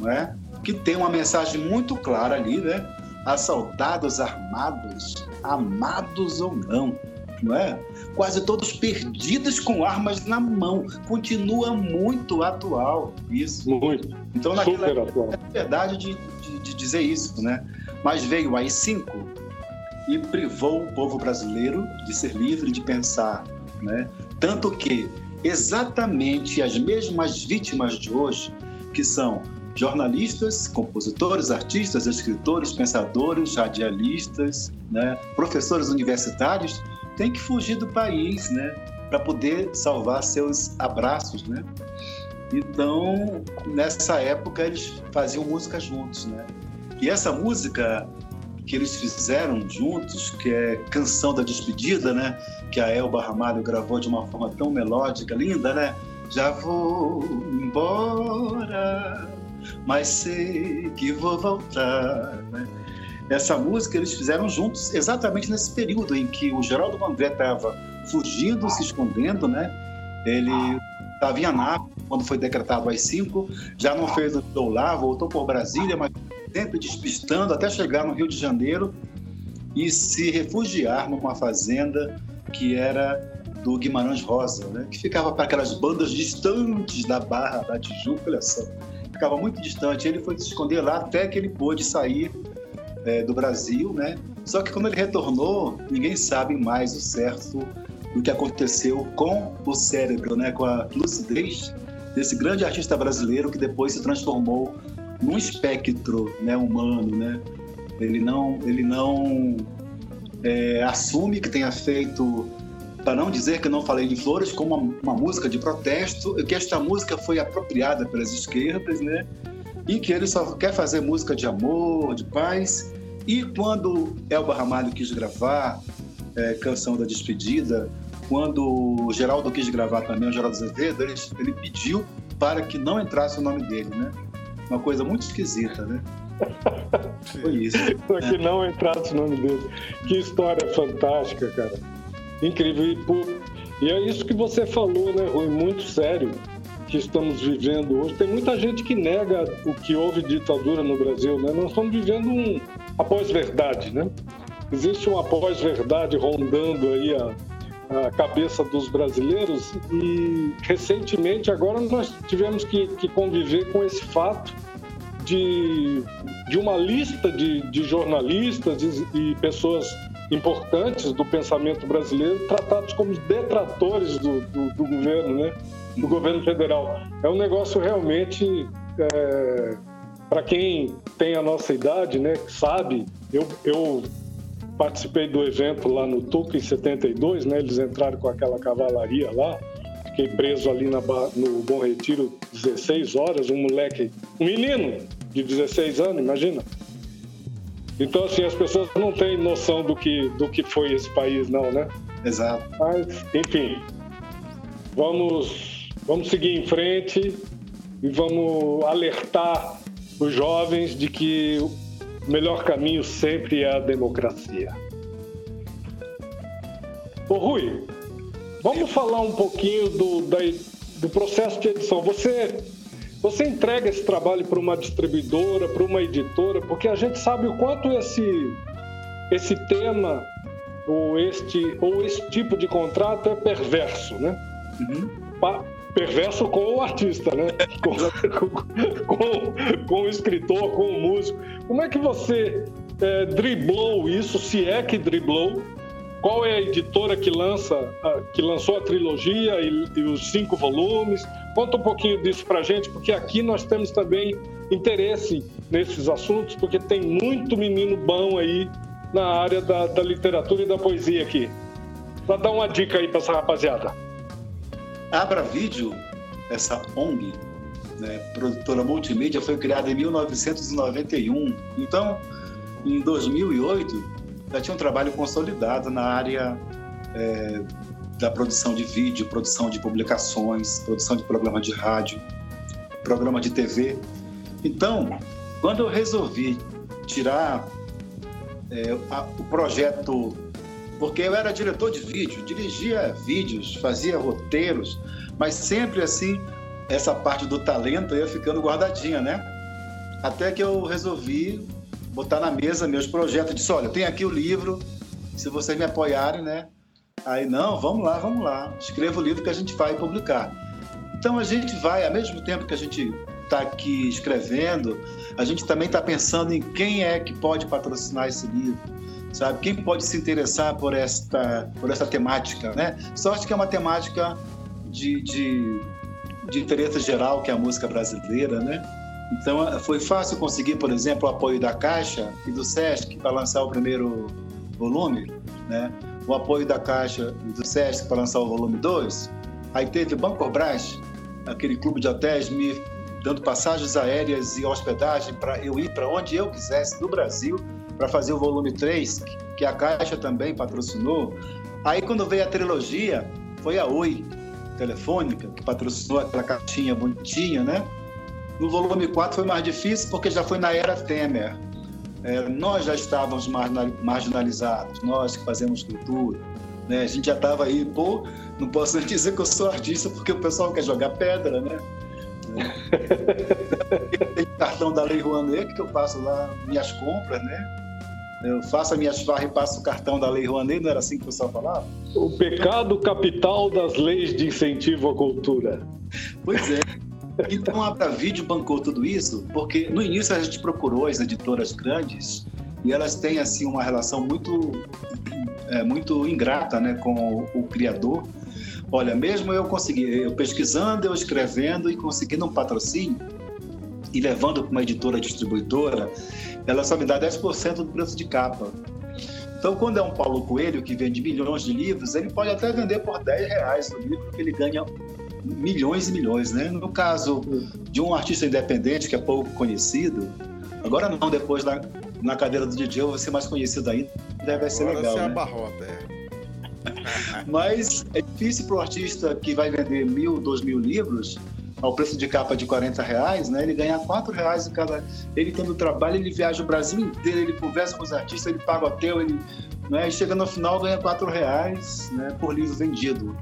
não é? Que tem uma mensagem muito clara ali, né? a soldados armados, amados ou não, não é? Quase todos perdidos com armas na mão. Continua muito atual isso. Muito. Então, naquela é verdade de, de, de, dizer isso, né? Mas veio o AI-5 e privou o povo brasileiro de ser livre de pensar, né? Tanto que exatamente as mesmas vítimas de hoje, que são jornalistas, compositores, artistas, escritores, pensadores, radialistas, né, professores universitários têm que fugir do país, né, para poder salvar seus abraços, né? Então, nessa época eles faziam música juntos, né? E essa música que eles fizeram juntos, que é Canção da Despedida, né? Que a Elba Ramalho gravou de uma forma tão melódica, linda, né? Já vou embora, mas sei que vou voltar. Né? Essa música eles fizeram juntos exatamente nesse período em que o Geraldo Vandré estava fugindo, se escondendo, né? Ele estava em Anápolis quando foi decretado às 5, já não fez o show lá, voltou por Brasília, mas sempre despistando até chegar no Rio de Janeiro e se refugiar numa fazenda que era do Guimarães Rosa, né? que ficava para aquelas bandas distantes da Barra da Tijuca, olha só ficava muito distante. Ele foi se esconder lá até que ele pôde sair é, do Brasil, né? Só que quando ele retornou, ninguém sabe mais o certo do que aconteceu com o cérebro, né? Com a lucidez desse grande artista brasileiro que depois se transformou num espectro, né? Humano, né? Ele não, ele não é, assume que tenha feito para não dizer que não falei de flores, como uma, uma, música de protesto, que esta música foi apropriada pelas esquerdas, né? E que ele só quer fazer música de amor, de paz. E quando Elba Ramalho quis gravar é, Canção da Despedida, quando o Geraldo quis gravar também, o Geraldo Azevedo, ele, ele pediu para que não entrasse o nome dele, né? Uma coisa muito esquisita, né? Foi isso. Para que não entrasse o nome dele. Que história fantástica, cara. Incrível. E, por... e é isso que você falou, né, Rui? Muito sério que estamos vivendo hoje. Tem muita gente que nega o que houve ditadura no Brasil, né? Nós estamos vivendo um após-verdade, né? Existe um após-verdade rondando aí a, a cabeça dos brasileiros e recentemente agora nós tivemos que, que conviver com esse fato de, de uma lista de, de jornalistas e, e, pessoas importantes do pensamento brasileiro tratados como detratores do, do, do governo, né? do governo federal. É um negócio realmente, é, para quem tem a nossa idade, né, sabe, eu, eu participei do evento lá no Tuca em 72, né? Eles entraram com aquela cavalaria lá. Fiquei preso ali na, no Bom Retiro 16 horas, um moleque, um menino de 16 anos, imagina. Então, assim, as pessoas não têm noção do que, do que foi esse país, não, né? Exato. Mas, enfim, vamos, vamos seguir em frente e vamos alertar os jovens de que o melhor caminho sempre é a democracia. Ô Rui, vamos falar um pouquinho do, da, do processo de edição. Você, você entrega esse trabalho para uma distribuidora, para uma editora, porque a gente sabe o quanto esse, esse tema ou este, ou esse tipo de contrato é perverso, né? Uhum perverso com o artista, né? Com, com, com, o escritor, com o músico. Como é que você é, driblou isso, se é que driblou? Qual é a editora que lança, que lançou a trilogia e, e os cinco volumes? Conta um pouquinho disso pra gente, porque aqui nós temos também interesse nesses assuntos, porque tem muito menino bom aí na área da, da literatura e da poesia aqui. Para dar uma dica aí para essa rapaziada. Abra Vídeo, essa ONG, né, produtora multimídia, foi criada em 1991. Então, em 2008, já tinha um trabalho consolidado na área é, da produção de vídeo, produção de publicações, produção de programa de rádio, programa de TV. Então, quando eu resolvi tirar é, a, o projeto porque eu era diretor de vídeo, dirigia vídeos, fazia roteiros, mas sempre assim, essa parte do talento ia ficando guardadinha, né? Até que eu resolvi botar na mesa meus projetos. Disse: olha, tem aqui o livro, se vocês me apoiarem, né? Aí, não, vamos lá, vamos lá. Escreva o livro que a gente vai publicar. Então a gente vai, ao mesmo tempo que a gente está aqui escrevendo, a gente também está pensando em quem é que pode patrocinar esse livro sabe? Quem pode se interessar por esta, por esta temática, né? Sorte que é uma temática de, de, de interesse geral, que é a música brasileira, né? Então, foi fácil conseguir, por exemplo, o apoio da Caixa e do SESC para lançar o primeiro volume, né? O apoio da Caixa e do SESC para lançar o volume 2. Aí teve o Banco Brás, aquele clube de hotéis, me dando passagens aéreas e hospedagem para eu ir para onde eu quisesse do Brasil para fazer o volume 3, que a Caixa também patrocinou. Aí quando veio a trilogia, foi a Oi Telefônica, que patrocinou aquela caixinha bonitinha, né? No volume 4 foi mais difícil porque já foi na era Temer. É, nós já estávamos marginalizados, nós que fazemos cultura. Né? A gente já estava aí, pô, não posso nem dizer que eu sou artista porque o pessoal quer jogar pedra, né? Tem cartão da Lei Rouanet que eu faço lá minhas compras, né? Eu faço a minha farras e passo o cartão da Lei Rouanet, não era assim que o pessoal falava? O pecado capital das leis de incentivo à cultura. Pois é. Então a Vídeo bancou tudo isso, porque no início a gente procurou as editoras grandes e elas têm assim uma relação muito é, muito ingrata, né, com o, o criador. Olha, mesmo eu consegui, eu pesquisando, eu escrevendo e conseguindo um patrocínio e levando para uma editora distribuidora, ela só me dá 10% do preço de capa. Então, quando é um Paulo Coelho que vende milhões de livros, ele pode até vender por 10 reais o livro, porque ele ganha milhões e milhões, né? No caso de um artista independente que é pouco conhecido, agora não, depois na, na cadeira do DJ eu vou ser mais conhecido ainda, deve ser Agora legal, você né? abarrota, é. Mas é difícil para o artista que vai vender mil, dois mil livros ao preço de capa de 40 reais, né? Ele ganha 4 reais em cada. Ele tendo trabalho, ele viaja o Brasil inteiro, ele conversa com os artistas, ele paga hotel, ele. Né? E chega no final ganha 4 reais né, por livro vendido.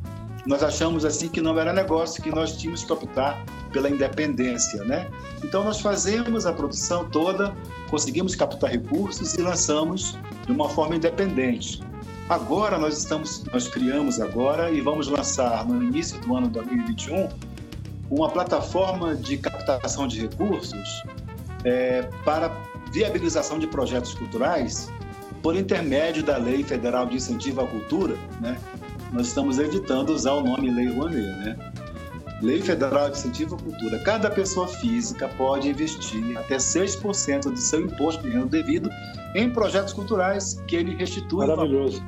Nós achamos assim que não era negócio, que nós tínhamos que optar pela independência, né? Então nós fazemos a produção toda, conseguimos captar recursos e lançamos de uma forma independente. Agora nós estamos, nós criamos agora e vamos lançar no início do ano 2021 uma plataforma de captação de recursos é, para viabilização de projetos culturais por intermédio da Lei Federal de Incentivo à Cultura, né? Nós estamos evitando usar o nome Lei Rouanet, né? Lei Federal de Incentivo à Cultura. Cada pessoa física pode investir até 6% do seu imposto de renda devido em projetos culturais que ele restitui Maravilhoso.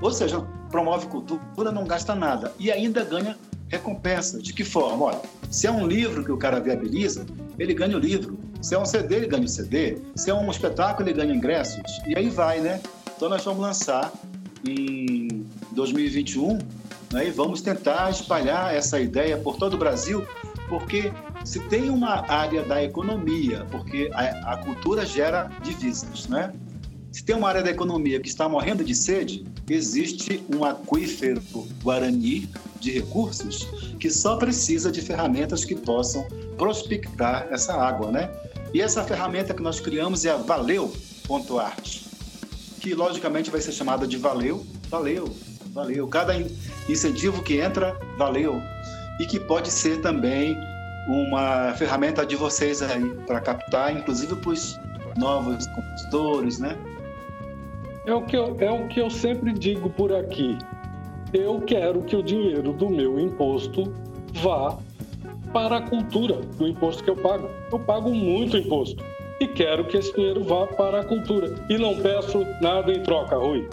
ou seja, promove cultura, não gasta nada e ainda ganha recompensa. De que forma? Olha, se é um livro que o cara viabiliza, ele ganha o livro. Se é um CD, ele ganha o CD. Se é um espetáculo, ele ganha ingressos. E aí vai, né? Então nós vamos lançar em 2021 né, e vamos tentar espalhar essa ideia por todo o Brasil, porque se tem uma área da economia, porque a, a cultura gera divisas, né? Se tem uma área da economia que está morrendo de sede, existe um aquífero guarani de recursos que só precisa de ferramentas que possam prospectar essa água, né? E essa ferramenta que nós criamos é a Valeu.art, que logicamente vai ser chamada de Valeu, Valeu, Valeu. Cada in- incentivo que entra, valeu. E que pode ser também uma ferramenta de vocês aí para captar, inclusive para os novos compositores, né? É o, que eu, é o que eu sempre digo por aqui. Eu quero que o dinheiro do meu imposto vá para a cultura do imposto que eu pago. Eu pago muito imposto e quero que esse dinheiro vá para a cultura. E não peço nada em troca, Rui.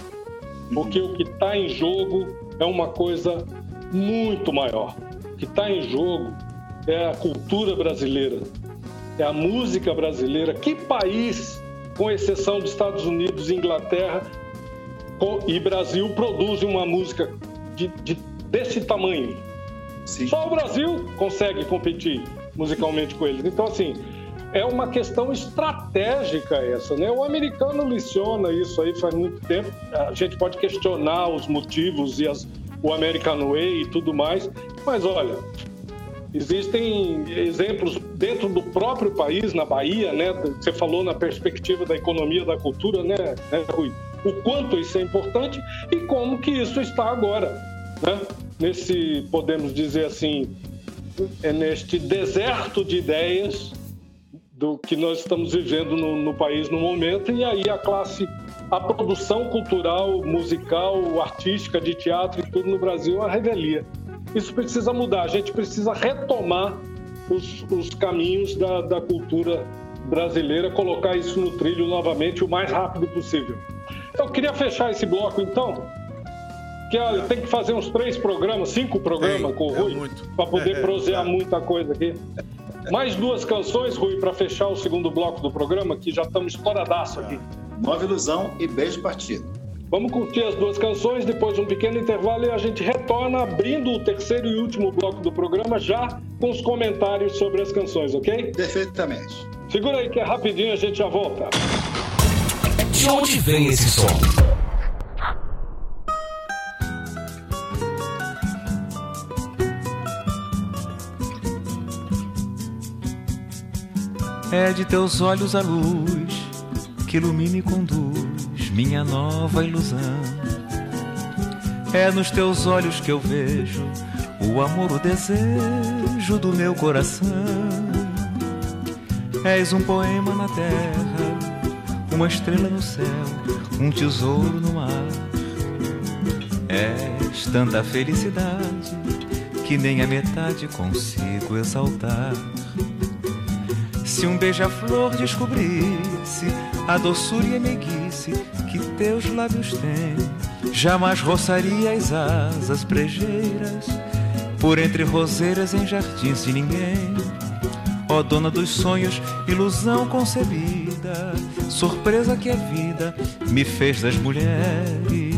Porque o que está em jogo é uma coisa muito maior. O que está em jogo é a cultura brasileira, é a música brasileira. Que país, com exceção dos Estados Unidos e Inglaterra e Brasil, produzem uma música de, de- desse tamanho? Sim. Só o Brasil consegue competir musicalmente com eles. Então, assim, é uma questão estratégica essa, né? O americano leciona isso aí faz muito tempo. A gente pode questionar os motivos e as, o American Way e tudo mais, mas olha, existem exemplos dentro do próprio país, na Bahia, né? Você falou na perspectiva da economia, da cultura, né, né Rui? O quanto isso é importante e como que isso está agora, né? Nesse, podemos dizer assim, é neste deserto de ideias do que nós estamos vivendo no, no país no momento e aí a classe, a produção cultural, musical, artística, de teatro e tudo no Brasil é uma revelia. Isso precisa mudar, a gente precisa retomar os, os caminhos da, da cultura brasileira, colocar isso no trilho novamente o mais rápido possível. Eu queria fechar esse bloco então, que olha, tem que fazer uns três programas, cinco programas Tem, com o é Rui, muito. para poder É, prosear tá. muita coisa aqui. Mais duas canções, Rui, para fechar o segundo bloco do programa, que já estamos estouradaço aqui. Nova Ilusão e Beijo Partido. Vamos curtir as duas canções, depois um pequeno intervalo e a gente retorna abrindo o terceiro e último bloco do programa já com os comentários sobre as canções, ok? Perfeitamente. Segura aí que é rapidinho, a gente já volta. De onde vem esse som? É de teus olhos a luz que ilumina e conduz minha nova ilusão. É nos teus olhos que eu vejo o amor, o desejo do meu coração. És um poema na terra, uma estrela no céu, um tesouro no mar. És tanta felicidade que nem a metade consigo exaltar. Se um beija-flor descobrisse a doçura e a meiguice que teus lábios têm. Jamais roçaria as asas brejeiras por entre roseiras em jardins de ninguém. Ó dona dos sonhos, ilusão concebida, surpresa que a vida me fez das mulheres.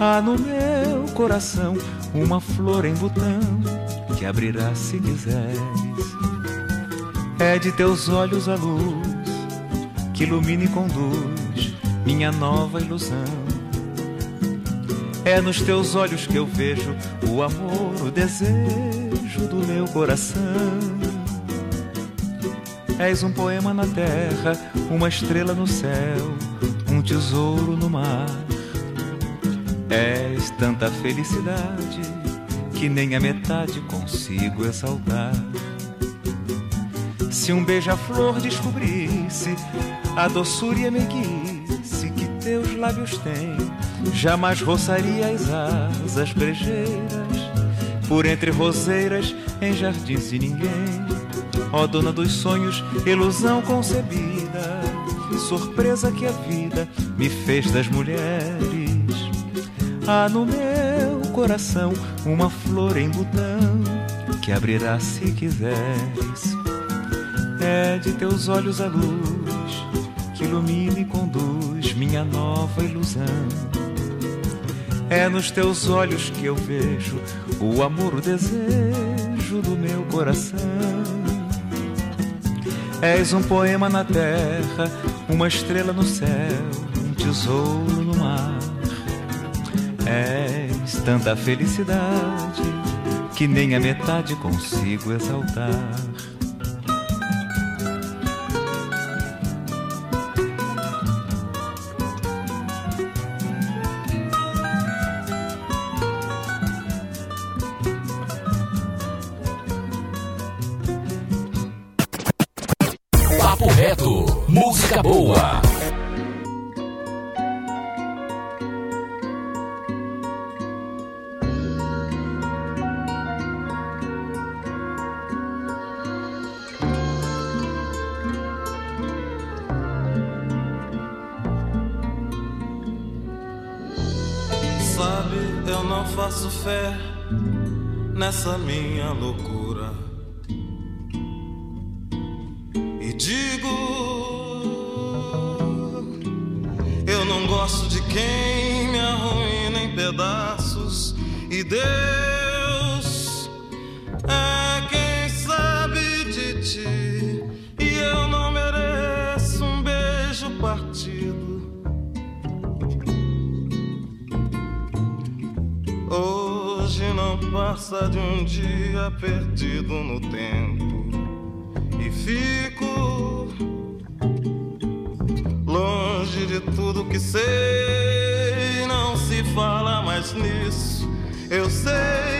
Há no meu coração uma flor em botão que abrirá se quiseres. É de teus olhos a luz que ilumina e conduz minha nova ilusão. É nos teus olhos que eu vejo o amor, o desejo do meu coração. És um poema na terra, uma estrela no céu, um tesouro no mar. És tanta felicidade que nem a metade consigo exaltar. Se um beija-flor descobrisse a doçura e a meiguice que teus lábios têm, jamais roçaria as asas brejeiras por entre roseiras em jardins de ninguém. Ó dona dos sonhos, ilusão concebida, surpresa que a vida me fez das mulheres. Há no meu coração uma flor em botão que abrirá se quiseres. É de teus olhos a luz que ilumina e conduz minha nova ilusão. É nos teus olhos que eu vejo o amor, o desejo do meu coração. És um poema na terra, uma estrela no céu, um tesouro no mar. És tanta felicidade que nem a metade consigo exaltar. Eu não faço fé nessa minha loucura. E digo, eu não gosto de quem me arruína em pedaços. E Deus de um dia perdido no tempo e fico longe de tudo que sei. Não se fala mais nisso. Eu sei,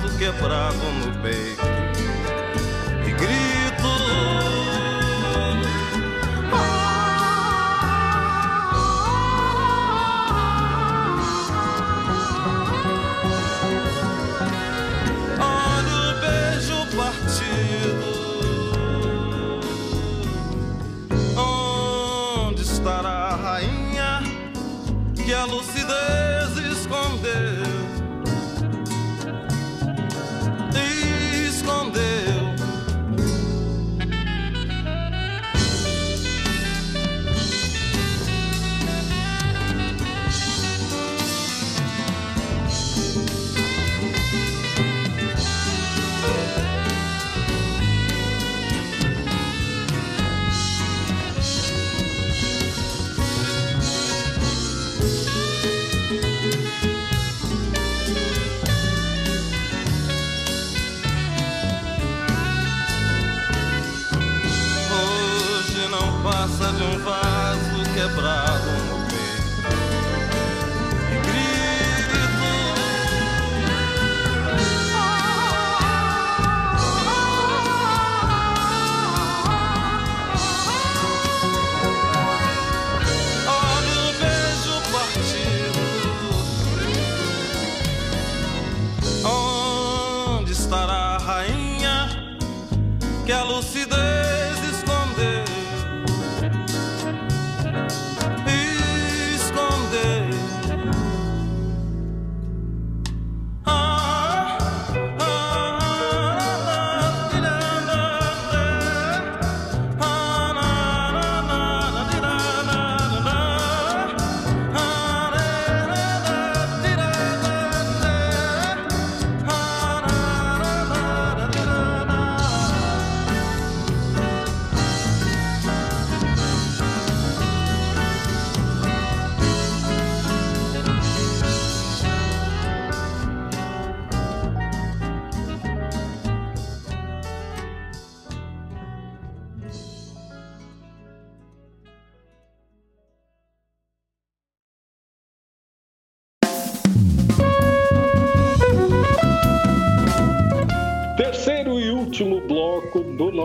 vaso quebrado no peito quebrado no pé. E grito. Olha o beijo partido. Onde estará a rainha que a lucidez?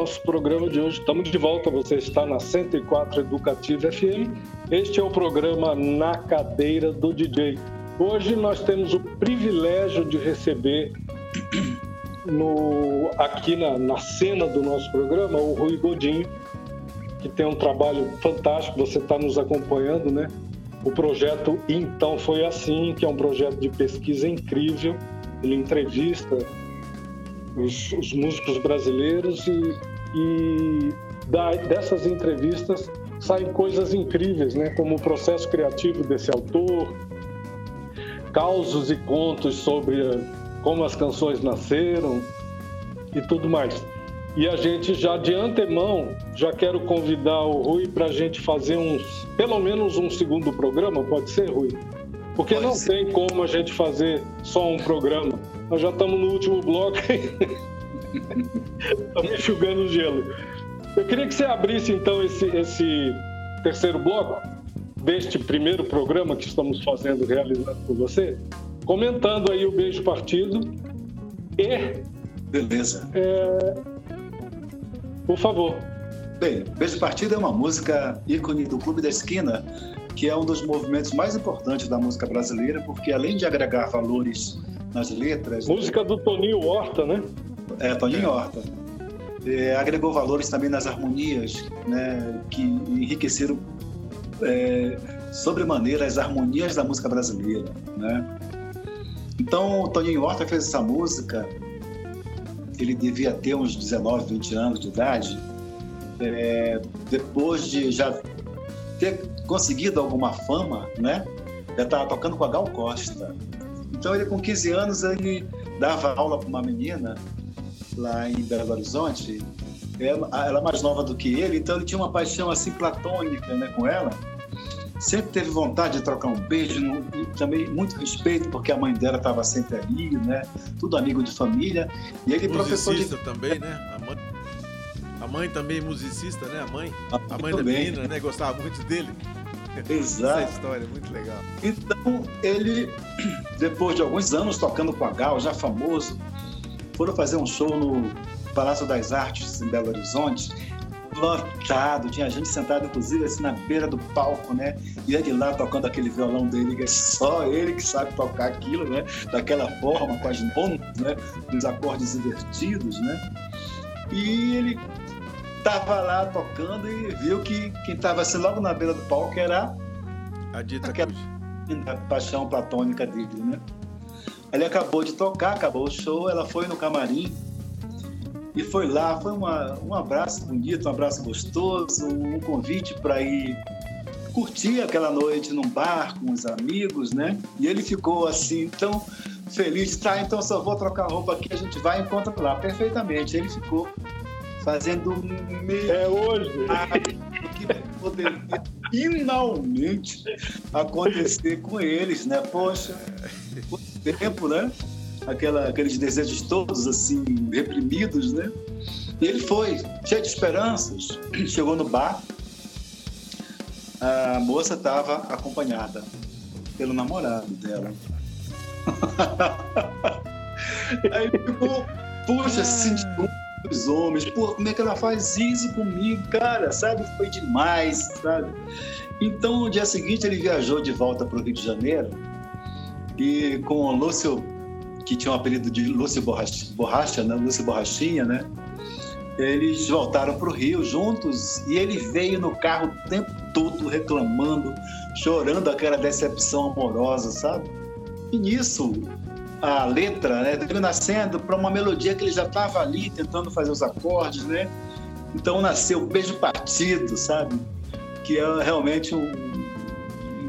Nosso programa de hoje. Estamos de volta. Você está na 104 Educativa FM. Este é o programa Na Cadeira do DJ. Hoje nós temos o privilégio de receber no, aqui na, na cena do nosso programa o Rui Godinho, que tem um trabalho fantástico. Você está nos acompanhando, né? O projeto Então Foi Assim, que é um projeto de pesquisa incrível. Ele entrevista os, os músicos brasileiros e, e da, dessas entrevistas saem coisas incríveis, né? Como o processo criativo desse autor, causos e contos sobre como as canções nasceram e tudo mais. E a gente já de antemão já quero convidar o Rui para a gente fazer uns, pelo menos um segundo programa, pode ser, Rui? Porque Pode não ser. tem como a gente fazer só um programa. Nós já estamos no último bloco. Estamos enxugando o gelo. Eu queria que você abrisse então esse, esse terceiro bloco deste primeiro programa que estamos fazendo, realizando com você, comentando aí o Beijo Partido e, Beleza. por favor, Bem, Beijo Partido é uma música ícone do Clube da Esquina, que é um dos movimentos mais importantes da música brasileira, porque além de agregar valores nas letras, música do Toninho Horta, né? É, Toninho Horta, é, agregou valores também nas harmonias, né, que enriqueceram é, sobremaneira as harmonias da música brasileira, né? Então, o Toninho Horta fez essa música, ele devia ter uns 19, 20 anos de idade, é, depois de já ter conseguido alguma fama, né? Já estava tocando com a Gal Costa. Então, ele com 15 anos, ele dava aula para uma menina lá em Belo Horizonte. Ela, é mais nova do que ele, então ele tinha uma paixão assim platônica né, com ela. Sempre teve vontade de trocar um beijo e também muito respeito, porque a mãe dela estava sempre ali, né? Tudo amigo de família. E ele professor de Musicista também, né? A mãe, a mãe também musicista, né? A mãe, a mãe da também. menina, né? Gostava muito dele. Exato. Essa história é muito legal. Então, ele, depois de alguns anos tocando com a Gal, já famoso, foram fazer um show no Palácio das Artes, em Belo Horizonte, lotado, tinha gente sentada, inclusive, assim, na beira do palco, né? E ele lá tocando aquele violão dele, que é só ele que sabe tocar aquilo, né? Daquela forma, com as nonas, né? Os acordes invertidos, né? E ele tava lá tocando e viu que quem tava assim logo na beira do palco era A dita Aquela- paixão platônica dele, né? Ele acabou de tocar, acabou o show, ela foi no camarim e foi lá, foi uma, um abraço bonito, um abraço gostoso, um convite para ir curtir aquela noite num bar com os amigos, né? E ele ficou assim tão feliz, tá? Então só vou trocar roupa aqui, a gente vai e encontra lá perfeitamente. Ele ficou fazendo meio É hoje. o que poderia finalmente acontecer com eles, né? Poxa, tempo, né? Aquela, aqueles desejos todos assim reprimidos, né? E ele foi, cheio de esperanças, chegou no bar, a moça estava acompanhada pelo namorado dela. Aí ele ficou, puxa, se sentiu os homens, pô, como é que ela faz isso comigo, cara, sabe? Foi demais, sabe? Então, no dia seguinte, ele viajou de volta para o Rio de Janeiro e com o Lúcio, que tinha o apelido de Lúcio Borracha, Borracha né? Lúcio Borrachinha, né? eles voltaram para o Rio juntos e ele veio no carro o tempo todo reclamando, chorando aquela decepção amorosa, sabe? E nisso, a letra, né, veio nascendo para uma melodia que ele já estava ali tentando fazer os acordes, né? Então nasceu o Beijo Partido, sabe? Que é realmente um,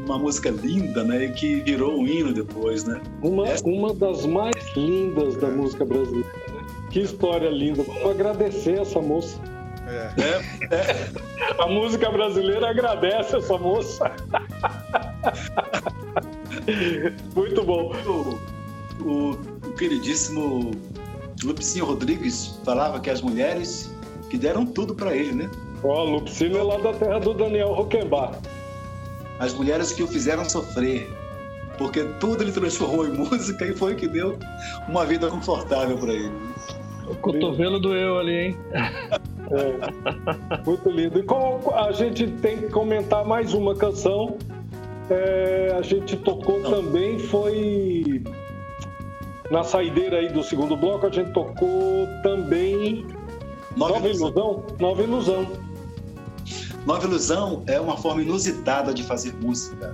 uma música linda, né? E que virou um hino depois, né? Uma, uma das mais lindas da música brasileira. né? Que história linda. Vamos agradecer essa moça. É. É, A música brasileira agradece essa moça. Muito bom. o, o, o queridíssimo Lupicínio Rodrigues falava que as mulheres que deram tudo para ele, né? Ó, Lupicínio é lá da terra do Daniel Roquembar. As mulheres que o fizeram sofrer. Porque tudo ele transformou em música e foi que deu uma vida confortável para ele. O cotovelo doeu ali, hein? É, muito lindo. E como a gente tem que comentar mais uma canção. é, a gente tocou também, foi na saideira aí do segundo bloco, a gente tocou também Nova, Nova Ilusão. Ilusão. Nova Ilusão. Nova Ilusão é uma forma inusitada de fazer música.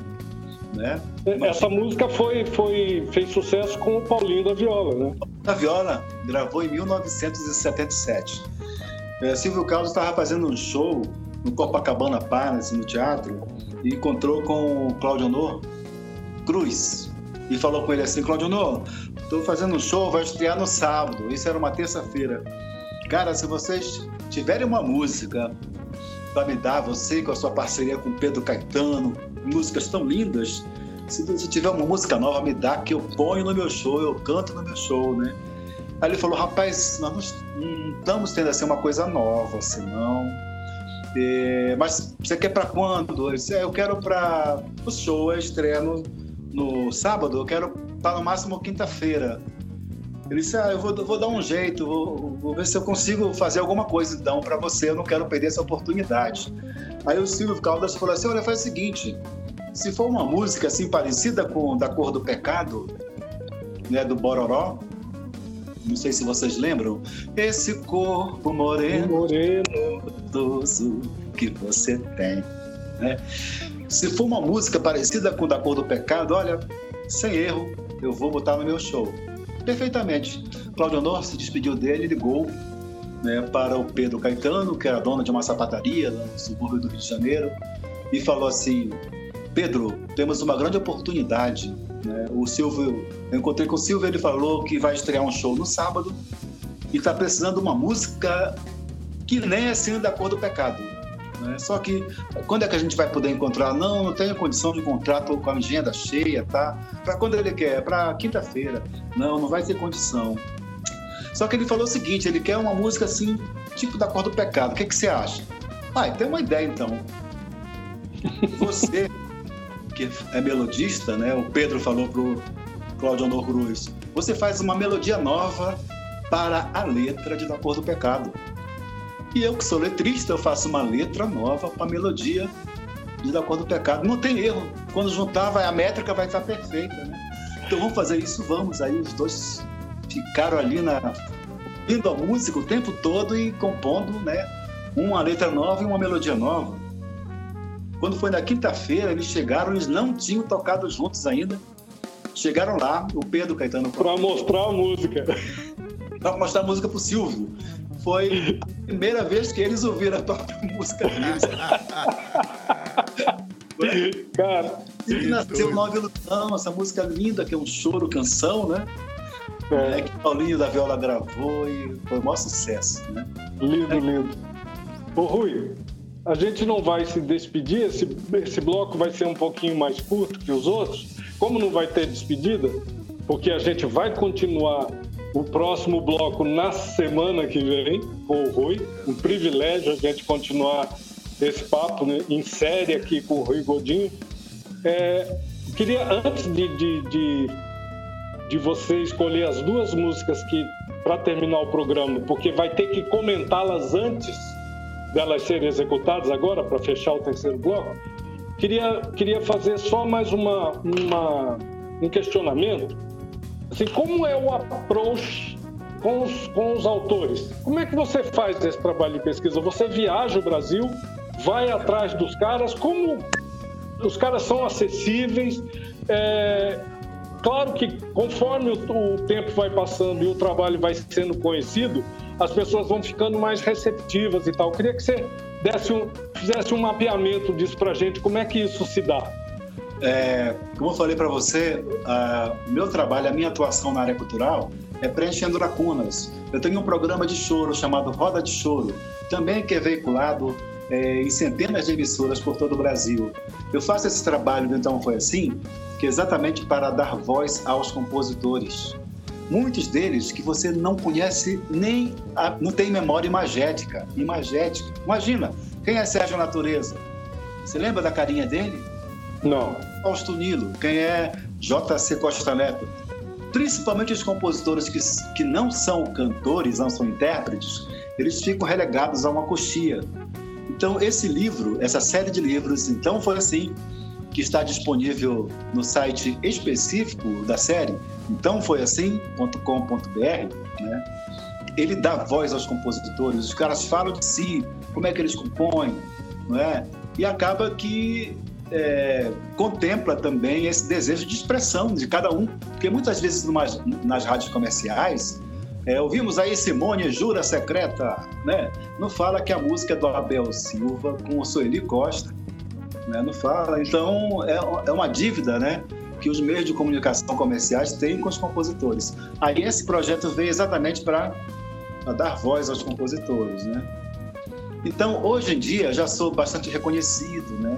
Né? Essa música foi, foi, fez sucesso com o Paulinho da Viola, né? A Viola gravou em 1977. É, Silvio Carlos estava fazendo um show no Copacabana Palace, no teatro, e encontrou com o Claudio Honor Cruz. E falou com ele assim, Claudio Honor, estou fazendo um show, vai estrear no sábado. Isso era uma terça-feira. Cara, se vocês tiverem uma música para me dar, você com a sua parceria com Pedro Caetano, músicas tão lindas, se você tiver uma música nova, me dá, que eu ponho no meu show, eu canto no meu show, né? Aí ele falou, rapaz, nós não, estamos tendo assim uma coisa nova, assim, não. É, mas você quer para quando? Eu disse, "É, eu quero para o show, a estreia no, no sábado, eu quero para no máximo quinta-feira. Ele disse, ah, eu vou, vou dar um jeito, vou, vou ver se eu consigo fazer alguma coisa então para você, eu não quero perder essa oportunidade. Aí o Silvio Caldas falou assim, olha, faz o seguinte, se for uma música assim parecida com Da Cor do Pecado, né, do Bororó, não sei se vocês lembram, esse corpo moreno, Moreno. gostoso que você tem, né? Se for uma música parecida com Da Cor do Pecado, olha, sem erro, eu vou botar no meu show. Perfeitamente. Cláudio Honor se despediu dele, ligou né, para o Pedro Caetano, que era dono de uma sapataria lá no subúrbio do Rio de Janeiro, e falou assim: Pedro, temos uma grande oportunidade. né? O Silvio, eu encontrei com o Silvio, ele falou que vai estrear um show no sábado e está precisando de uma música que nem é assim da cor do pecado. Né? Só que quando é que a gente vai poder encontrar? Não, não tenho condição de encontrar, estou com a agenda cheia, tá? Para quando ele quer? Para quinta-feira. Não, não vai ter condição. Só que ele falou o seguinte: ele quer uma música assim, tipo da cor do pecado. O que, que você acha? Ah, tem uma ideia então. Você, que é melodista, né? O Pedro falou pro Cláudio Honor Cruz. Você faz uma melodia nova para a letra de Da Cor do Pecado. E eu, que sou letrista, eu faço uma letra nova para a melodia de Da Cor do Pecado. Não tem erro. Quando juntar, vai, a métrica vai estar perfeita, né? Então vamos fazer isso, vamos. Aí os dois ficaram ali na ouvindo a música o tempo todo e compondo, né? Uma letra nova e uma melodia nova. Quando foi na quinta-feira, eles chegaram, eles não tinham tocado juntos ainda. Chegaram lá, o Pedro Caetano Para mostrar a música. para mostrar a música pro Silvio. Foi primeira vez que eles ouviram a própria música deles. Cara, E nasceu Nova Ilusão, essa música linda, que é um choro, canção, né? é, É, que Paulinho da Viola gravou e foi o maior sucesso, né? lindo, lindo. Ô Rui, a gente não vai se despedir, esse, esse bloco vai ser um pouquinho mais curto que os outros. Como não vai ter despedida, porque a gente vai continuar o próximo bloco na semana que vem com o Rui. Um privilégio a gente continuar esse papo né, em série aqui com o Rui Godinho. É, queria, antes de, de, de, de você escolher as duas músicas que para terminar o programa, porque vai ter que comentá-las antes delas serem executadas agora, para fechar o terceiro bloco, queria, queria fazer só mais uma, uma, um questionamento. Assim, como é o approach com os, com os autores. Como é que você faz esse trabalho de pesquisa? Você viaja o Brasil, vai atrás dos caras, como os caras são acessíveis. É, claro que conforme o, o, tempo vai passando e o trabalho vai sendo conhecido, as pessoas vão ficando mais receptivas e tal. Eu queria que você desse um, fizesse um mapeamento disso para gente, como é que isso se dá? É, como eu falei para você, meu trabalho, a minha atuação na área cultural é preenchendo lacunas. Eu tenho um programa de choro chamado Roda de Choro, também que é veiculado é, em centenas de emissoras por todo o Brasil. Eu faço esse trabalho, então foi assim, que é exatamente para dar voz aos compositores. Muitos deles que você não conhece nem a, não tem memória imagética, imagética. Imagina, quem é Sérgio Natureza? Você lembra da carinha dele? Não. Fausto Nilo, quem é J.C. Costa Neto? Principalmente os compositores que, que não são cantores, não são intérpretes, eles ficam relegados a uma coxia. Então, esse livro, essa série de livros, então foi assim, que está disponível no site específico da série, então foi assim.com.br, né? Ele dá voz aos compositores, os caras falam de si, como é que eles compõem, não é? E acaba que é, contempla também esse desejo de expressão de cada um, porque muitas vezes nas rádios comerciais é, ouvimos aí Simone Jura Secreta, né? Não fala que a música é do Abel Silva com o Sueli Costa, né? Não fala. Então é, é uma dívida, né? Que os meios de comunicação comerciais têm com os compositores. Aí esse projeto veio exatamente para dar voz aos compositores, né? Então hoje em dia já sou bastante reconhecido, né?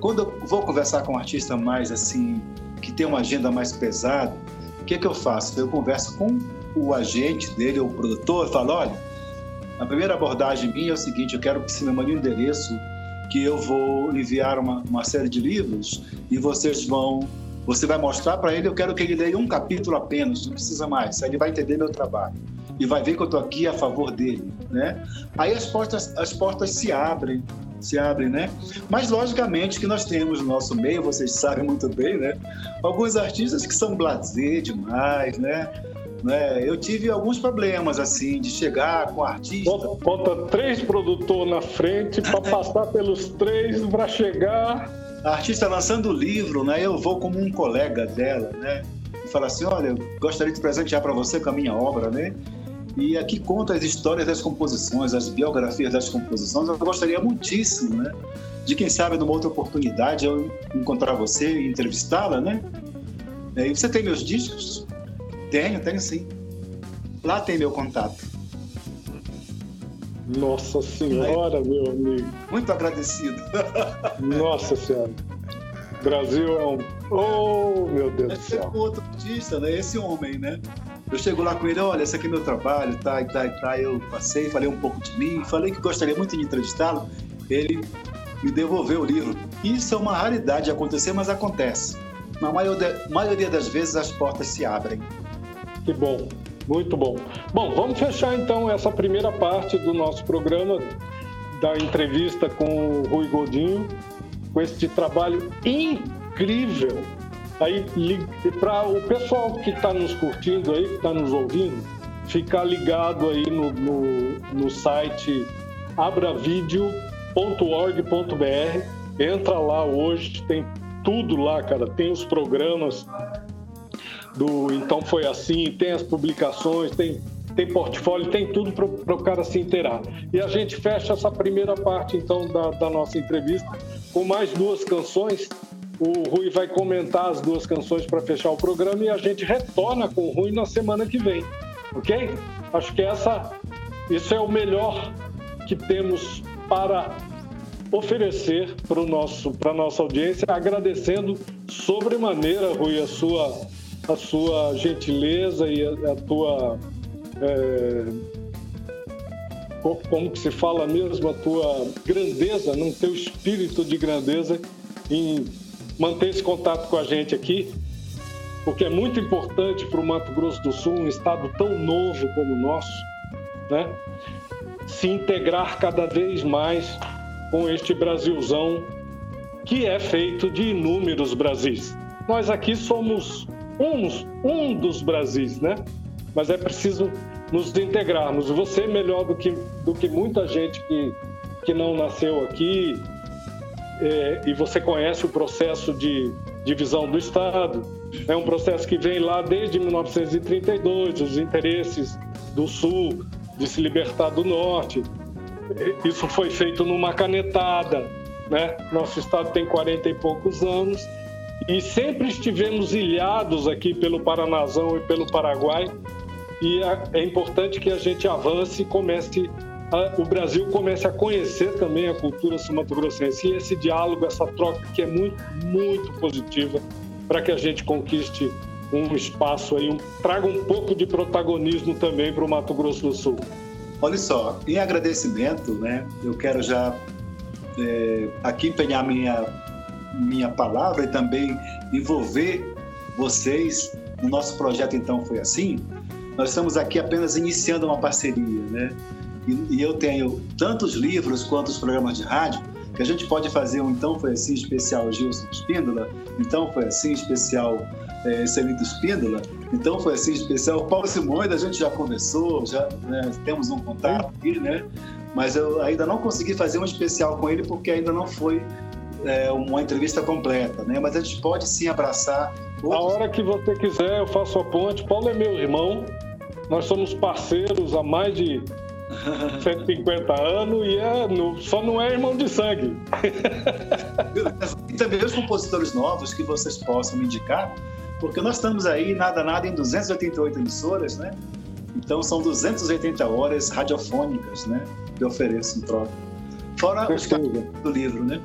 Quando eu vou conversar com um artista mais assim que tem uma agenda mais pesada, o que que eu faço? Eu converso com o agente dele, o produtor, fala: olha, a primeira abordagem minha é o seguinte: eu quero que você me mande um endereço que eu vou enviar uma, uma série de livros e vocês vão. Você vai mostrar para ele, eu quero que ele leia um capítulo apenas, não precisa mais, aí ele vai entender meu trabalho e vai ver que eu estou aqui a favor dele, né? Aí as portas, as portas se abrem, se abrem, né? Mas logicamente que nós temos no nosso meio, vocês sabem muito bem, né? Alguns artistas que são blasé demais, né? né? Eu tive alguns problemas, assim, de chegar com artista. Bota, bota três produtores na frente para passar pelos três para chegar. A artista lançando o livro, né? Eu vou como um colega dela, né? E fala assim: olha, eu gostaria de presentear para você com a minha obra, né? E aqui conta as histórias das composições, as biografias das composições. Eu gostaria muitíssimo, né? De quem sabe, numa outra oportunidade, eu encontrar você e entrevistá-la, né? E você tem meus discos? Tenho, tenho sim. Lá tem meu contato. Nossa Senhora, meu amigo. Muito agradecido. Nossa Senhora. Brasil é um. Oh, meu Deus do céu. É outro artista, né? Esse homem, né? Eu chego lá com ele, olha, esse aqui é meu trabalho, tá, e tá, e tá. Eu passei, falei um pouco de mim, falei que gostaria muito de entrevistá-lo. Ele me devolveu o livro. Isso é uma raridade de acontecer, mas acontece. Na maioria das vezes as portas se abrem. Que bom, muito bom. Bom, vamos fechar então essa primeira parte do nosso programa da entrevista com o Rui Godinho, com este trabalho incrível. Aí, para o pessoal que está nos curtindo aí, que está nos ouvindo, ficar ligado aí no, no, no site abravideo.org.br. Entra lá hoje, tem tudo lá, cara. Tem os programas do Então Foi Assim, tem as publicações, tem, tem portfólio, tem tudo para o cara se inteirar. E a gente fecha essa primeira parte, então, da, da nossa entrevista com mais duas canções. O Rui vai comentar as duas canções para fechar o programa e a gente retorna com o Rui na semana que vem, ok? Acho que essa, isso é o melhor que temos para oferecer para nosso para nossa audiência, agradecendo sobremaneira, Rui, a sua a sua gentileza e a, a tua. É, como que se fala mesmo, a tua grandeza, não teu espírito de grandeza em manter esse contato com a gente aqui, porque é muito importante para o Mato Grosso do Sul, um estado tão novo como o nosso, né? se integrar cada vez mais com este Brasilzão que é feito de inúmeros Brasis. Nós aqui somos um, um dos Brasis, né? Mas é preciso nos integrarmos. Você melhor do que, do que muita gente que, que não nasceu aqui, é, e você conhece o processo de divisão do Estado. É um processo que vem lá desde 1932, os interesses do Sul de se libertar do Norte. Isso foi feito numa canetada, né? Nosso Estado tem 40 e poucos anos e sempre estivemos ilhados aqui pelo Paranazão e pelo Paraguai e é importante que a gente avance e comece o Brasil comece a conhecer também a cultura sumatogrossense e esse diálogo, essa troca que é muito, muito positiva para que a gente conquiste um espaço aí, um, traga um pouco de protagonismo também para o Mato Grosso do Sul. Olha só, em agradecimento, né, eu quero já é, aqui empenhar minha, minha palavra e também envolver vocês no nosso projeto Então Foi Assim. Nós estamos aqui apenas iniciando uma parceria, né? E, eu tenho tantos livros quanto os programas de rádio que a gente pode fazer um Então Foi Assim especial Gilson Espíndola, Então Foi Assim especial é, Celito Espíndola, Então Foi Assim especial Paulo Simões, a gente já conversou, já né, temos um contato aqui, né? Mas eu ainda não consegui fazer um especial com ele porque ainda não foi é, uma entrevista completa, né? Mas a gente pode sim abraçar. Outros... A hora que você quiser, eu faço a ponte. Paulo é meu irmão, nós somos parceiros há mais de 150 anos e é, no, só não é irmão de sangue. e também os compositores novos que vocês possam indicar, porque nós estamos aí, nada, nada, em 288 emissoras, né? Então são 280 horas radiofônicas, né? Que ofereço em troca. Fora os do livro, né?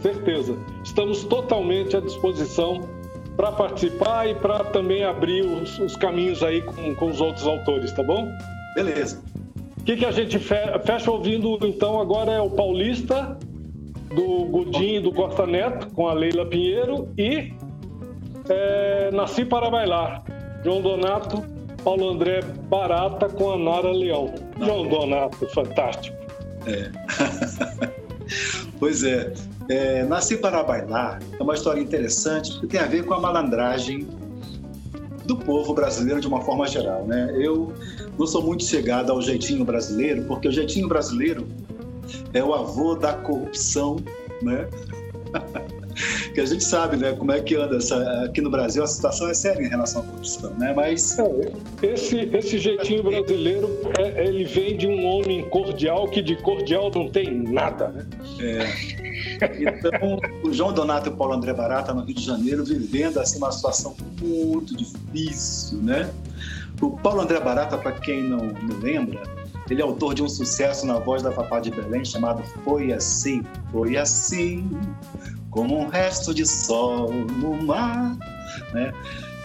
Certeza. Estamos totalmente à disposição para participar e para também abrir os, os caminhos aí com, com os outros autores, tá bom? Beleza que, que a gente fecha ouvindo então agora é o Paulista, do Godinho e do Costa Neto, com a Leila Pinheiro, e é, Nasci para Bailar, João Donato, Paulo André Barata com a Nara Leão. João Donato, fantástico. É. pois é. é. Nasci para Bailar é uma história interessante porque tem a ver com a malandragem do povo brasileiro de uma forma geral. Né? Eu não sou muito chegado ao jeitinho brasileiro, porque o jeitinho brasileiro é o avô da corrupção, né? que a gente sabe, né, como é que anda essa, aqui no Brasil a situação é séria em relação à corrupção, né? Mas esse esse jeitinho brasileiro é, ele vem de um homem cordial que de cordial não tem nada, né? É. Então, o João Donato e o Paulo André Barata no Rio de Janeiro vivendo assim uma situação muito difícil, né? O Paulo André Barata, para quem não, não lembra, ele é autor de um sucesso na voz da Papá de Belém chamado Foi Assim, Foi Assim, como um resto de sol no mar. Né?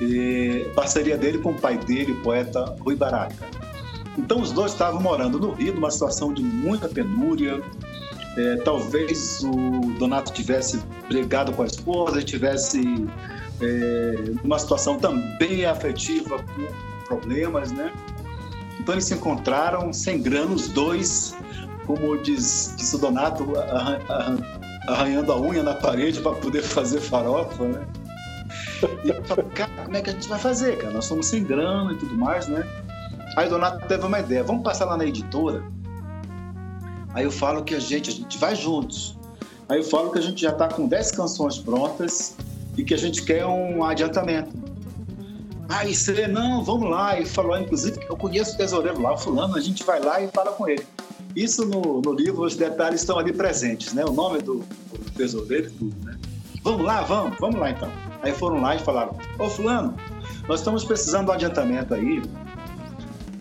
E parceria dele com o pai dele, o poeta Rui Barata. Então os dois estavam morando no Rio, numa situação de muita penúria. É, talvez o Donato tivesse brigado com a esposa, tivesse é, uma situação também afetiva com problemas, né? Então eles se encontraram sem grana, os dois, como diz, diz o Donato, arranhando a unha na parede para poder fazer farofa, né? E falei, cara, como é que a gente vai fazer, cara? Nós somos sem grana e tudo mais, né? Aí o Donato teve uma ideia, vamos passar lá na editora. Aí eu falo que a gente, a gente vai juntos. Aí eu falo que a gente já está com 10 canções prontas e que a gente quer um adiantamento. Aí você, não, vamos lá. E falou, inclusive, que eu conheço o tesoureiro lá, fulano, a gente vai lá e fala com ele. Isso no, no livro, os detalhes estão ali presentes, né? O nome do, do tesoureiro e tudo, né? Vamos lá, vamos, vamos lá então. Aí foram lá e falaram, ô fulano, nós estamos precisando de um adiantamento aí.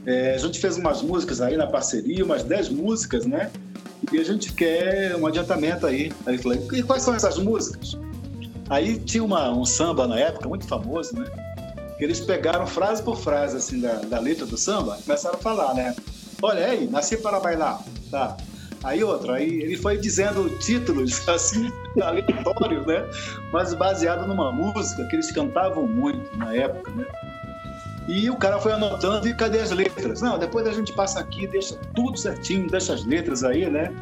É, a gente fez umas músicas aí na parceria, umas 10 músicas, né? E a gente quer um adiantamento aí. Aí eu falei, e quais são essas músicas? Aí tinha uma, um samba na época, muito famoso, né? Eles pegaram frase por frase assim da, da letra do samba e começaram a falar, né? Olha aí, nasci para bailar, tá? Aí outra, aí ele foi dizendo títulos assim aleatórios, né? Mas baseado numa música que eles cantavam muito na época, né? E o cara foi anotando e cadê as letras? Não, depois a gente passa aqui, deixa tudo certinho, deixa as letras aí, né?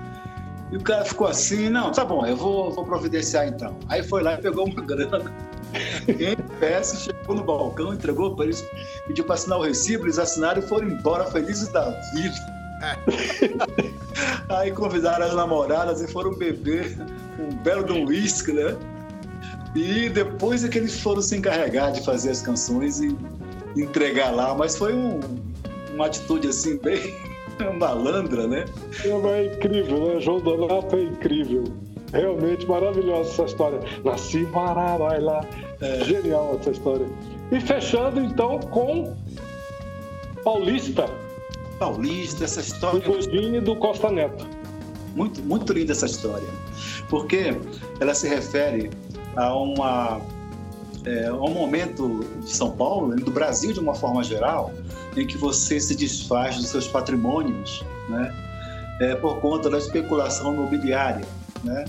E o cara ficou assim, não, tá bom, eu vou, vou providenciar então. Aí foi lá e pegou uma grana NPS chegou no balcão, entregou para eles, pediu para assinar o recibo, eles assinaram e foram embora felizes da vida. Aí convidaram as namoradas e foram beber um belo de um uísque, né? E depois é que eles foram se encarregar de fazer as canções e entregar lá, mas foi um, uma atitude assim bem malandra, né? É, é incrível, né? João Donato é incrível. Realmente maravilhosa essa história. Nasci Mará, vai lá. É. Genial essa história. E fechando então com Paulista. Paulista, essa história. Do Godinho e do Costa Neto. Muito, muito linda essa história. Porque ela se refere a uma é, um momento de São Paulo, do Brasil de uma forma geral, em que você se desfaz dos seus patrimônios, né? É, por conta da especulação imobiliária, né?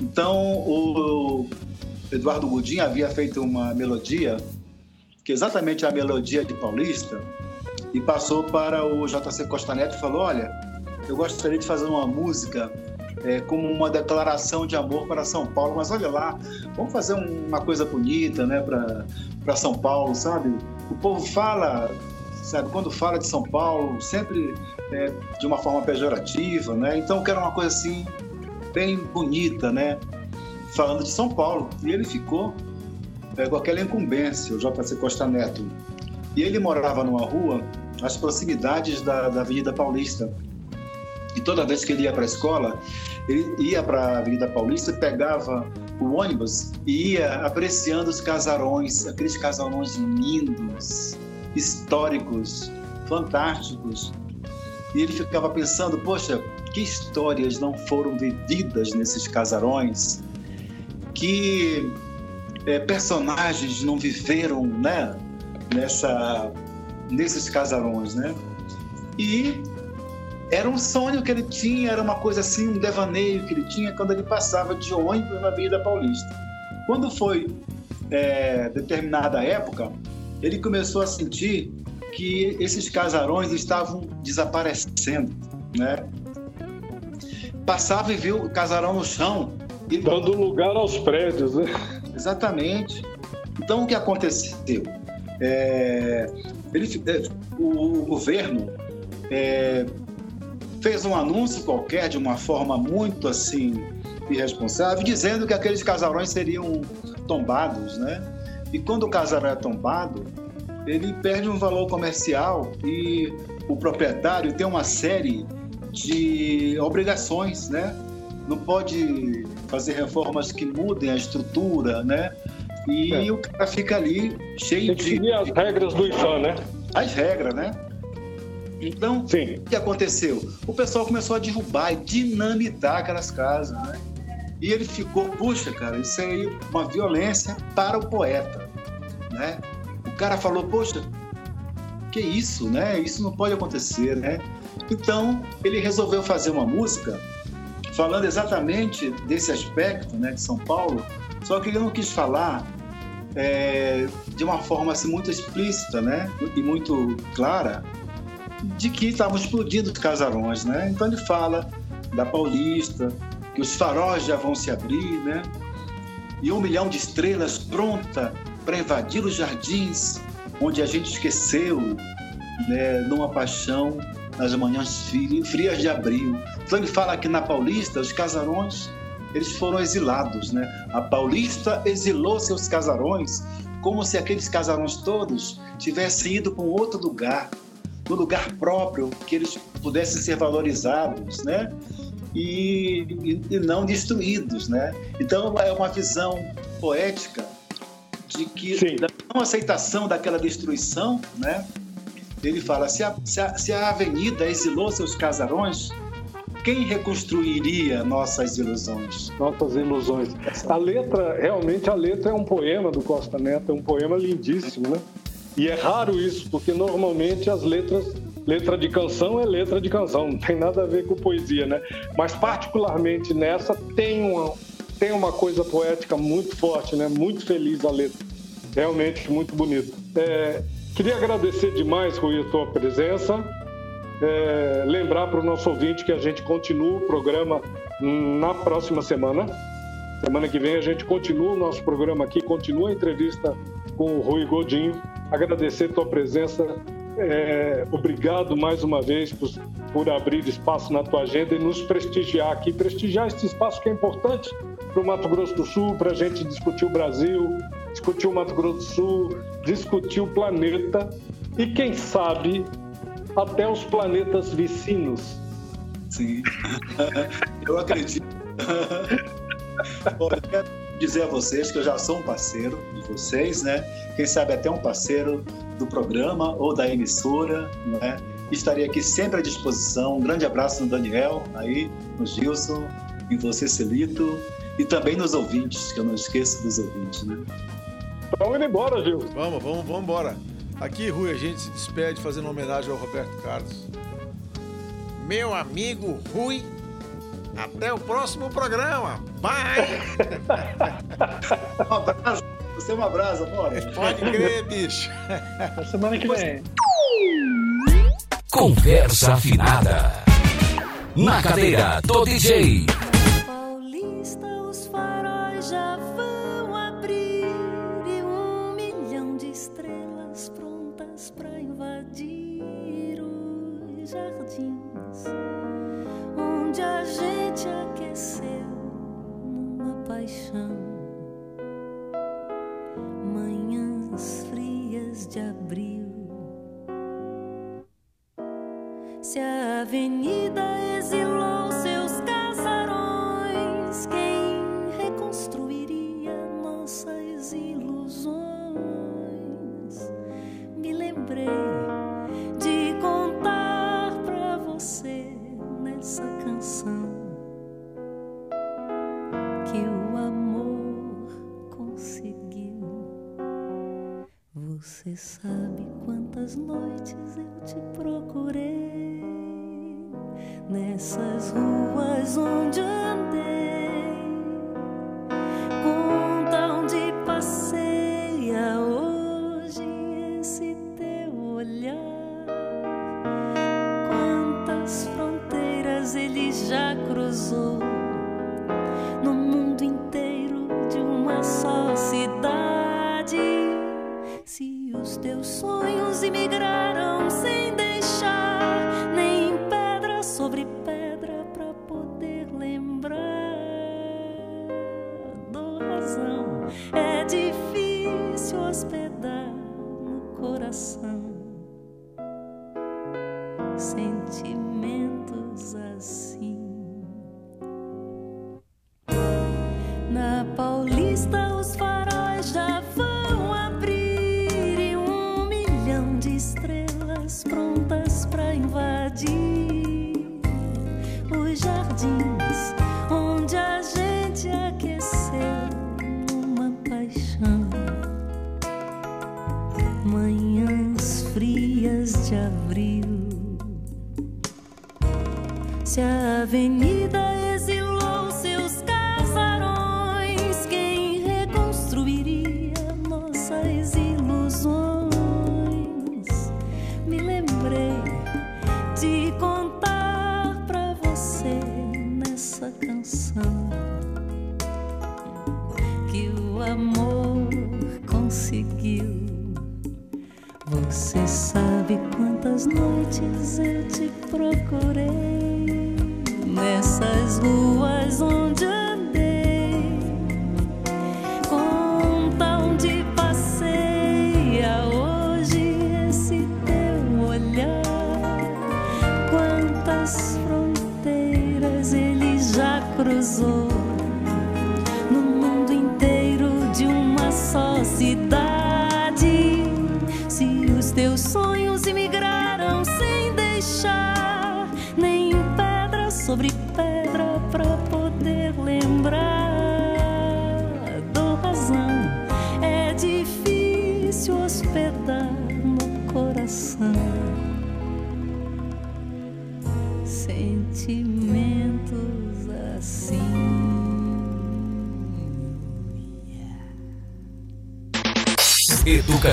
Então, o Eduardo Godin havia feito uma melodia, que é exatamente a melodia de Paulista, e passou para o JC Costa Neto e falou: Olha, eu gostaria de fazer uma música é, como uma declaração de amor para São Paulo, mas olha lá, vamos fazer uma coisa bonita né, para São Paulo, sabe? O povo fala, sabe, quando fala de São Paulo, sempre é, de uma forma pejorativa, né? Então eu quero uma coisa assim, bem bonita, né? Falando de São Paulo. E ele ficou é, com aquela incumbência, o JC Costa Neto. E ele morava numa rua, às proximidades da, da Avenida Paulista. E toda vez que ele ia para a escola, ele ia para a Avenida Paulista, pegava o ônibus e ia apreciando os casarões, aqueles casarões lindos, históricos, fantásticos. E ele ficava pensando, poxa, que histórias não foram vividas nesses casarões? Que é, personagens não viveram, né, nessa, nesses casarões, né? E era um sonho que ele tinha, era uma coisa assim, um devaneio que ele tinha quando ele passava de ônibus na Avenida Paulista. Quando foi é, determinada época, ele começou a sentir que esses casarões estavam desaparecendo, né? Passava e viu o casarão no chão. E... Dando lugar aos prédios, né? Exatamente. Então, o que aconteceu? É, ele, é, o, o governo é, fez um anúncio qualquer de uma forma muito assim irresponsável, dizendo que aqueles casarões seriam tombados, né? E quando o casarão é tombado, ele perde um valor comercial e o proprietário tem uma série de obrigações, né? Não pode fazer reformas que mudem a estrutura, né? E é. o cara fica ali cheio Tem que seguir as regras do IFAM, né? As regras, né? Então, Sim. o que aconteceu? O pessoal começou a derrubar e dinamitar aquelas casas, né? E ele ficou, puxa, cara, isso aí é uma violência para o poeta, né? O cara falou, poxa, que isso, né? Isso não pode acontecer, né? Então, ele resolveu fazer uma música falando exatamente desse aspecto, né, de São Paulo, só que ele não quis falar é, de uma forma assim, muito explícita, né? E muito clara, de que estavam explodindo os casarões, né? Então ele fala da Paulista, que os faróis já vão se abrir, né? E um milhão de estrelas pronta para invadir os jardins onde a gente esqueceu, né, numa paixão nas manhãs frias de abril. Ele fala que na Paulista os casarões eles foram exilados, né? A Paulista exilou seus casarões como se aqueles casarões todos tivessem ido para um outro lugar, no lugar próprio, que eles pudessem ser valorizados, né? E, e, e, não destruídos, né? Então é uma visão poética de que Sim. da não aceitação daquela destruição, né? Ele fala se a, se a, se a avenida exilou seus casarões, quem reconstruiria nossas ilusões? Nossas ilusões. A letra, realmente a letra é um poema do Costa Neto, é um poema lindíssimo, né? E é raro isso, porque normalmente as letras, letra de canção é letra de canção, não tem nada a ver com poesia, né? Mas particularmente nessa tem uma, tem uma coisa poética muito forte, né? Muito feliz a letra. Realmente muito bonito. É, queria agradecer demais, Rui, a tua presença. É, lembrar para o nosso ouvinte que a gente continua o programa na próxima semana. Semana que vem a gente continua o nosso programa aqui, continua a entrevista com o Rui Godinho. Agradecer tua presença. É, obrigado mais uma vez por, por abrir espaço na tua agenda e nos prestigiar aqui, prestigiar esse espaço que é importante para o Mato Grosso do Sul, para a gente discutir o Brasil, discutir o Mato Grosso do Sul, discutir o planeta e, quem sabe, até os planetas vizinhos. Sim, eu acredito. Olha, quero dizer a vocês que eu já sou um parceiro de vocês, né? Quem sabe até um parceiro do programa ou da emissora, né? Estarei aqui sempre à disposição. Um grande abraço no Daniel, aí, no Gilson, em você, Celito, e também nos ouvintes, que eu não esqueço dos ouvintes, né? Vamos indo embora, Gil. Vamos, vamos, vamos embora. Aqui, Rui, a gente se despede fazendo homenagem ao Roberto Carlos. Meu amigo Rui, até o próximo programa. Bye! um abraço. Você é um abraço, amor. Pode crer, bicho. Até semana que vem. Conversa afinada. Na cadeira do DJ. Avenida exilou seus casarões, quem reconstruiria nossas ilusões? Me lembrei de contar pra você nessa canção que o amor conseguiu. Você sabe quantas noites eu te procurei nessas ruas onde andei. Conta onde passeia hoje esse teu olhar. Quantas fronteiras ele já cruzou no mundo inteiro de uma só cidade. Se os teus sonhos imigraram sem deixar coração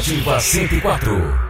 Educativa 104.